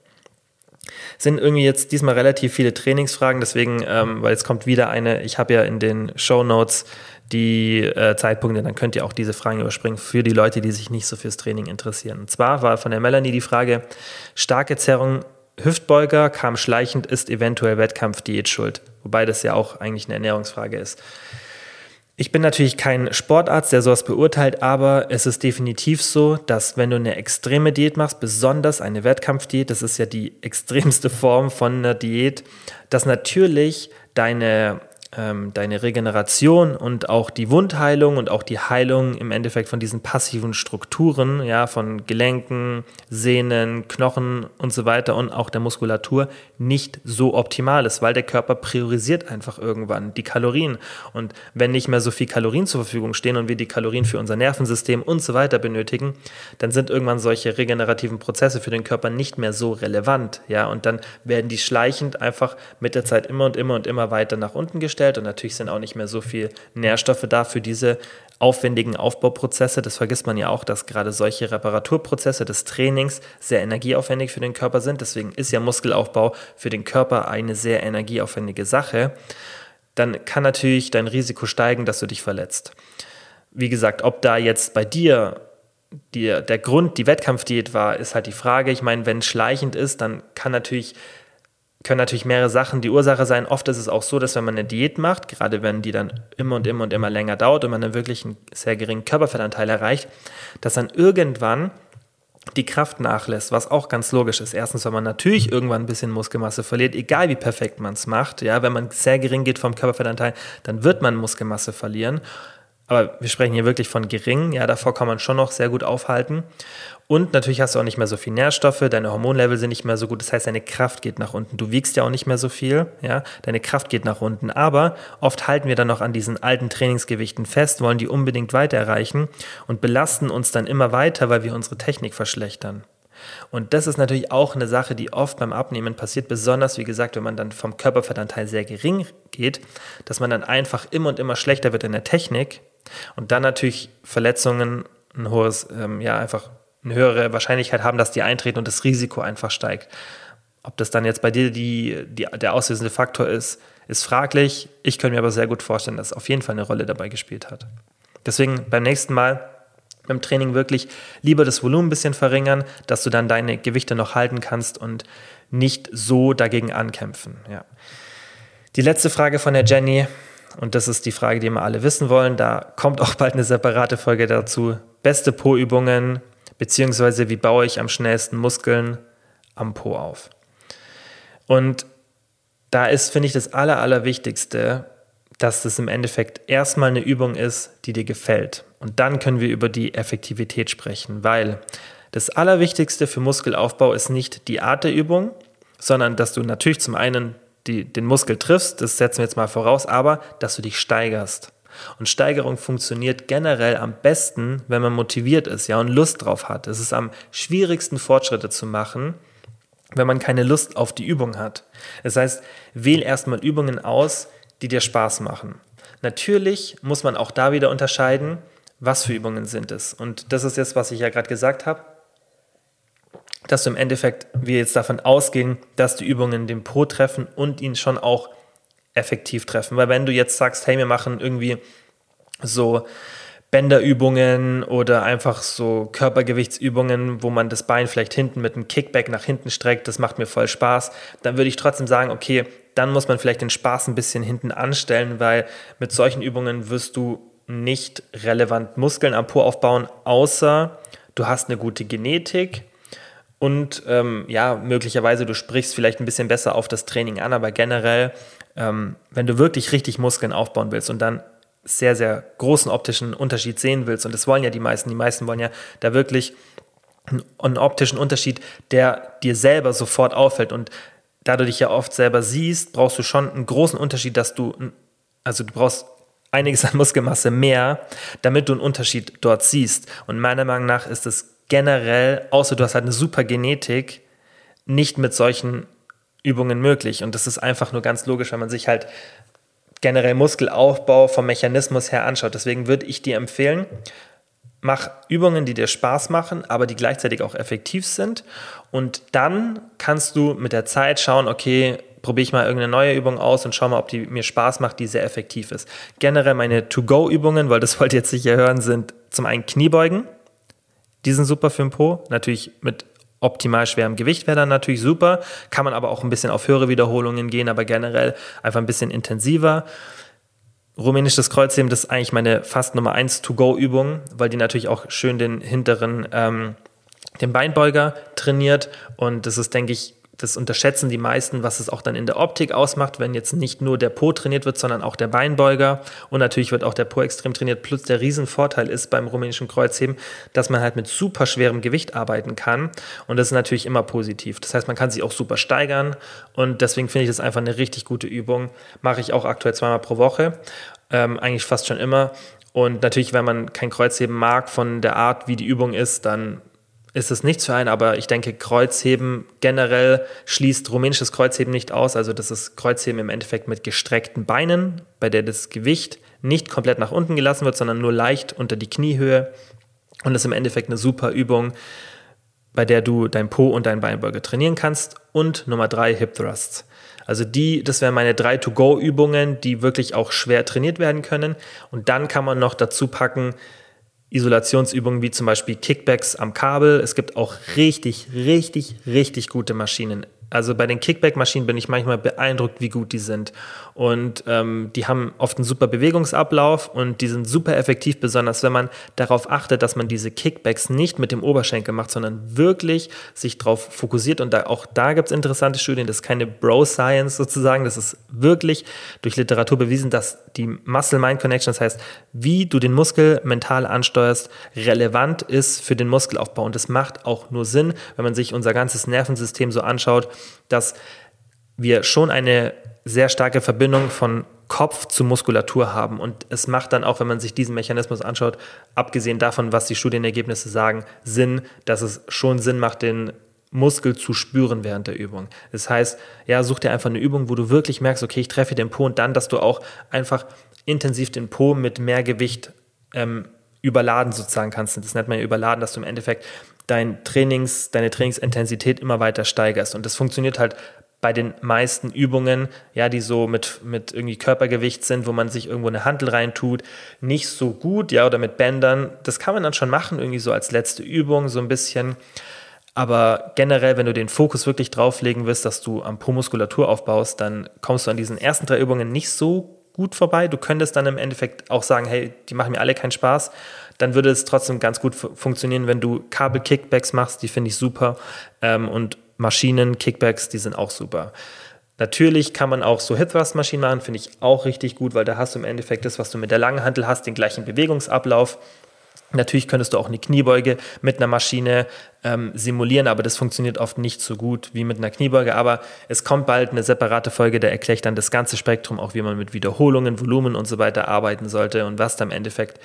sind irgendwie jetzt diesmal relativ viele Trainingsfragen, deswegen, ähm, weil es kommt wieder eine, ich habe ja in den Show Notes die äh, Zeitpunkte, dann könnt ihr auch diese Fragen überspringen für die Leute, die sich nicht so fürs Training interessieren. Und zwar war von der Melanie die Frage, starke Zerrung Hüftbeuger kam schleichend, ist eventuell Wettkampfdiät schuld, wobei das ja auch eigentlich eine Ernährungsfrage ist. Ich bin natürlich kein Sportarzt, der sowas beurteilt, aber es ist definitiv so, dass wenn du eine extreme Diät machst, besonders eine Wettkampfdiät, das ist ja die extremste Form von einer Diät, dass natürlich deine ähm, deine Regeneration und auch die Wundheilung und auch die Heilung im Endeffekt von diesen passiven Strukturen, ja, von Gelenken, Sehnen, Knochen und so weiter und auch der Muskulatur nicht so optimal ist, weil der Körper priorisiert einfach irgendwann die Kalorien. Und wenn nicht mehr so viel Kalorien zur Verfügung stehen und wir die Kalorien für unser Nervensystem und so weiter benötigen, dann sind irgendwann solche regenerativen Prozesse für den Körper nicht mehr so relevant, ja, und dann werden die schleichend einfach mit der Zeit immer und immer und immer weiter nach unten gestellt hergestellt und natürlich sind auch nicht mehr so viel Nährstoffe da für diese aufwendigen Aufbauprozesse. Das vergisst man ja auch, dass gerade solche Reparaturprozesse des Trainings sehr energieaufwendig für den Körper sind. Deswegen ist ja Muskelaufbau für den Körper eine sehr energieaufwendige Sache. Dann kann natürlich dein Risiko steigen, dass du dich verletzt. Wie gesagt, ob da jetzt bei dir die, der Grund die Wettkampfdiät war, ist halt die Frage. Ich meine, wenn es schleichend ist, dann kann natürlich können natürlich mehrere Sachen die Ursache sein. Oft ist es auch so, dass wenn man eine Diät macht, gerade wenn die dann immer und immer und immer länger dauert und man dann wirklich einen sehr geringen Körperfettanteil erreicht, dass dann irgendwann die Kraft nachlässt, was auch ganz logisch ist. Erstens, wenn man natürlich irgendwann ein bisschen Muskelmasse verliert, egal wie perfekt man es macht. Ja, wenn man sehr gering geht vom Körperfettanteil, dann wird man Muskelmasse verlieren. Aber wir sprechen hier wirklich von gering. Ja, davor kann man schon noch sehr gut aufhalten. Und natürlich hast du auch nicht mehr so viel Nährstoffe, deine Hormonlevel sind nicht mehr so gut, das heißt, deine Kraft geht nach unten. Du wiegst ja auch nicht mehr so viel, ja, deine Kraft geht nach unten. Aber oft halten wir dann noch an diesen alten Trainingsgewichten fest, wollen die unbedingt weiter erreichen und belasten uns dann immer weiter, weil wir unsere Technik verschlechtern. Und das ist natürlich auch eine Sache, die oft beim Abnehmen passiert, besonders wie gesagt, wenn man dann vom Körperfettanteil sehr gering geht, dass man dann einfach immer und immer schlechter wird in der Technik und dann natürlich Verletzungen, ein hohes, ähm, ja, einfach eine höhere Wahrscheinlichkeit haben, dass die eintreten und das Risiko einfach steigt. Ob das dann jetzt bei dir die, die, der auslösende Faktor ist, ist fraglich. Ich könnte mir aber sehr gut vorstellen, dass es auf jeden Fall eine Rolle dabei gespielt hat. Deswegen beim nächsten Mal beim Training wirklich lieber das Volumen ein bisschen verringern, dass du dann deine Gewichte noch halten kannst und nicht so dagegen ankämpfen. Ja. Die letzte Frage von der Jenny, und das ist die Frage, die wir alle wissen wollen, da kommt auch bald eine separate Folge dazu. Beste Po-Übungen, beziehungsweise wie baue ich am schnellsten Muskeln am Po auf. Und da ist, finde ich, das Aller, Allerwichtigste, dass das im Endeffekt erstmal eine Übung ist, die dir gefällt. Und dann können wir über die Effektivität sprechen, weil das Allerwichtigste für Muskelaufbau ist nicht die Art der Übung, sondern dass du natürlich zum einen die, den Muskel triffst, das setzen wir jetzt mal voraus, aber dass du dich steigerst. Und Steigerung funktioniert generell am besten, wenn man motiviert ist, ja, und Lust drauf hat. Es ist am schwierigsten, Fortschritte zu machen, wenn man keine Lust auf die Übung hat. Das heißt, wähl erstmal Übungen aus, die dir Spaß machen. Natürlich muss man auch da wieder unterscheiden, was für Übungen sind es. Und das ist jetzt, was ich ja gerade gesagt habe, dass du im Endeffekt, wir jetzt davon ausgehen, dass die Übungen den Po treffen und ihn schon auch effektiv treffen. Weil wenn du jetzt sagst, hey, wir machen irgendwie so Bänderübungen oder einfach so Körpergewichtsübungen, wo man das Bein vielleicht hinten mit einem Kickback nach hinten streckt, das macht mir voll Spaß, dann würde ich trotzdem sagen, okay, dann muss man vielleicht den Spaß ein bisschen hinten anstellen, weil mit solchen Übungen wirst du nicht relevant Muskeln am Po aufbauen, außer du hast eine gute Genetik und ähm, ja, möglicherweise du sprichst vielleicht ein bisschen besser auf das Training an, aber generell, ähm, wenn du wirklich richtig Muskeln aufbauen willst und dann sehr, sehr großen optischen Unterschied sehen willst, und das wollen ja die meisten, die meisten wollen ja da wirklich einen optischen Unterschied, der dir selber sofort auffällt. Und da du dich ja oft selber siehst, brauchst du schon einen großen Unterschied, dass du, also du brauchst einiges an Muskelmasse mehr, damit du einen Unterschied dort siehst. Und meiner Meinung nach ist es generell, außer du hast halt eine super Genetik, nicht mit solchen Übungen möglich. Und das ist einfach nur ganz logisch, wenn man sich halt generell Muskelaufbau vom Mechanismus her anschaut. Deswegen würde ich dir empfehlen, mach Übungen, die dir Spaß machen, aber die gleichzeitig auch effektiv sind. Und dann kannst du mit der Zeit schauen, okay, probiere ich mal irgendeine neue Übung aus und schau mal, ob die mir Spaß macht, die sehr effektiv ist. Generell meine To-Go-Übungen, weil das wollt ihr jetzt sicher hören, sind zum einen Kniebeugen. Die sind super für den Po. Natürlich mit optimal schwerem Gewicht wäre dann natürlich super. Kann man aber auch ein bisschen auf höhere Wiederholungen gehen, aber generell einfach ein bisschen intensiver. Rumänisches Kreuzheben, das ist eigentlich meine fast Nummer 1 To-Go-Übung, weil die natürlich auch schön den hinteren, ähm, den Beinbeuger trainiert. Und das ist, denke ich, das unterschätzen die meisten, was es auch dann in der Optik ausmacht, wenn jetzt nicht nur der Po trainiert wird, sondern auch der Beinbeuger. Und natürlich wird auch der Po extrem trainiert. Plus der Riesenvorteil ist beim rumänischen Kreuzheben, dass man halt mit super schwerem Gewicht arbeiten kann. Und das ist natürlich immer positiv. Das heißt, man kann sich auch super steigern. Und deswegen finde ich das einfach eine richtig gute Übung. Mache ich auch aktuell zweimal pro Woche. Ähm, eigentlich fast schon immer. Und natürlich, wenn man kein Kreuzheben mag von der Art, wie die Übung ist, dann ist es nichts für einen, aber ich denke, Kreuzheben generell schließt rumänisches Kreuzheben nicht aus. Also das ist Kreuzheben im Endeffekt mit gestreckten Beinen, bei der das Gewicht nicht komplett nach unten gelassen wird, sondern nur leicht unter die Kniehöhe. Und das ist im Endeffekt eine super Übung, bei der du dein Po und dein Beinbeuger trainieren kannst. Und Nummer drei, Hip Thrusts. Also die, das wären meine drei To-Go-Übungen, die wirklich auch schwer trainiert werden können. Und dann kann man noch dazu packen, Isolationsübungen wie zum Beispiel Kickbacks am Kabel. Es gibt auch richtig, richtig, richtig gute Maschinen also bei den Kickback-Maschinen bin ich manchmal beeindruckt, wie gut die sind. Und ähm, die haben oft einen super Bewegungsablauf und die sind super effektiv, besonders wenn man darauf achtet, dass man diese Kickbacks nicht mit dem Oberschenkel macht, sondern wirklich sich darauf fokussiert. Und da, auch da gibt es interessante Studien, das ist keine Bro-Science sozusagen, das ist wirklich durch Literatur bewiesen, dass die Muscle-Mind-Connection, das heißt, wie du den Muskel mental ansteuerst, relevant ist für den Muskelaufbau. Und das macht auch nur Sinn, wenn man sich unser ganzes Nervensystem so anschaut dass wir schon eine sehr starke Verbindung von Kopf zu Muskulatur haben. Und es macht dann auch, wenn man sich diesen Mechanismus anschaut, abgesehen davon, was die Studienergebnisse sagen, Sinn, dass es schon Sinn macht, den Muskel zu spüren während der Übung. Das heißt, ja, such dir einfach eine Übung, wo du wirklich merkst, okay, ich treffe den Po und dann, dass du auch einfach intensiv den Po mit mehr Gewicht ähm, überladen sozusagen kannst. Das nennt man ja überladen, dass du im Endeffekt dein Trainings, deine Trainingsintensität immer weiter steigerst. Und das funktioniert halt bei den meisten Übungen, ja, die so mit, mit irgendwie Körpergewicht sind, wo man sich irgendwo eine Handel reintut, nicht so gut, ja, oder mit Bändern. Das kann man dann schon machen, irgendwie so als letzte Übung, so ein bisschen. Aber generell, wenn du den Fokus wirklich drauflegen willst, dass du am Po-Muskulatur aufbaust, dann kommst du an diesen ersten drei Übungen nicht so gut vorbei. Du könntest dann im Endeffekt auch sagen, hey, die machen mir alle keinen Spaß. Dann würde es trotzdem ganz gut funktionieren, wenn du Kabel-Kickbacks machst, die finde ich super. Ähm, und Maschinen-Kickbacks, die sind auch super. Natürlich kann man auch so Hip-Thrust-Maschinen machen, finde ich auch richtig gut, weil da hast du im Endeffekt das, was du mit der langen Handel hast, den gleichen Bewegungsablauf. Natürlich könntest du auch eine Kniebeuge mit einer Maschine ähm, simulieren, aber das funktioniert oft nicht so gut wie mit einer Kniebeuge. Aber es kommt bald eine separate Folge, da erkläre ich dann das ganze Spektrum, auch wie man mit Wiederholungen, Volumen und so weiter arbeiten sollte und was da im Endeffekt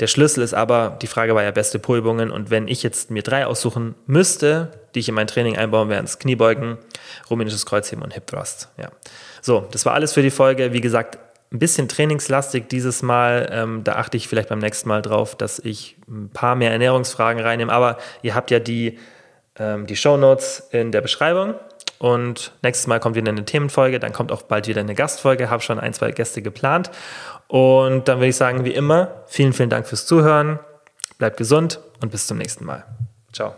der Schlüssel ist. Aber die Frage war ja beste Pro-Übungen und wenn ich jetzt mir drei aussuchen müsste, die ich in mein Training einbauen, wären es Kniebeugen, rumänisches Kreuzheben und Hip Thrust. Ja. So, das war alles für die Folge. Wie gesagt, ein bisschen trainingslastig dieses Mal. Ähm, da achte ich vielleicht beim nächsten Mal drauf, dass ich ein paar mehr Ernährungsfragen reinnehme. Aber ihr habt ja die, ähm, die Show Notes in der Beschreibung. Und nächstes Mal kommt wieder eine Themenfolge, dann kommt auch bald wieder eine Gastfolge. Habe schon ein, zwei Gäste geplant. Und dann würde ich sagen, wie immer, vielen, vielen Dank fürs Zuhören. Bleibt gesund und bis zum nächsten Mal. Ciao.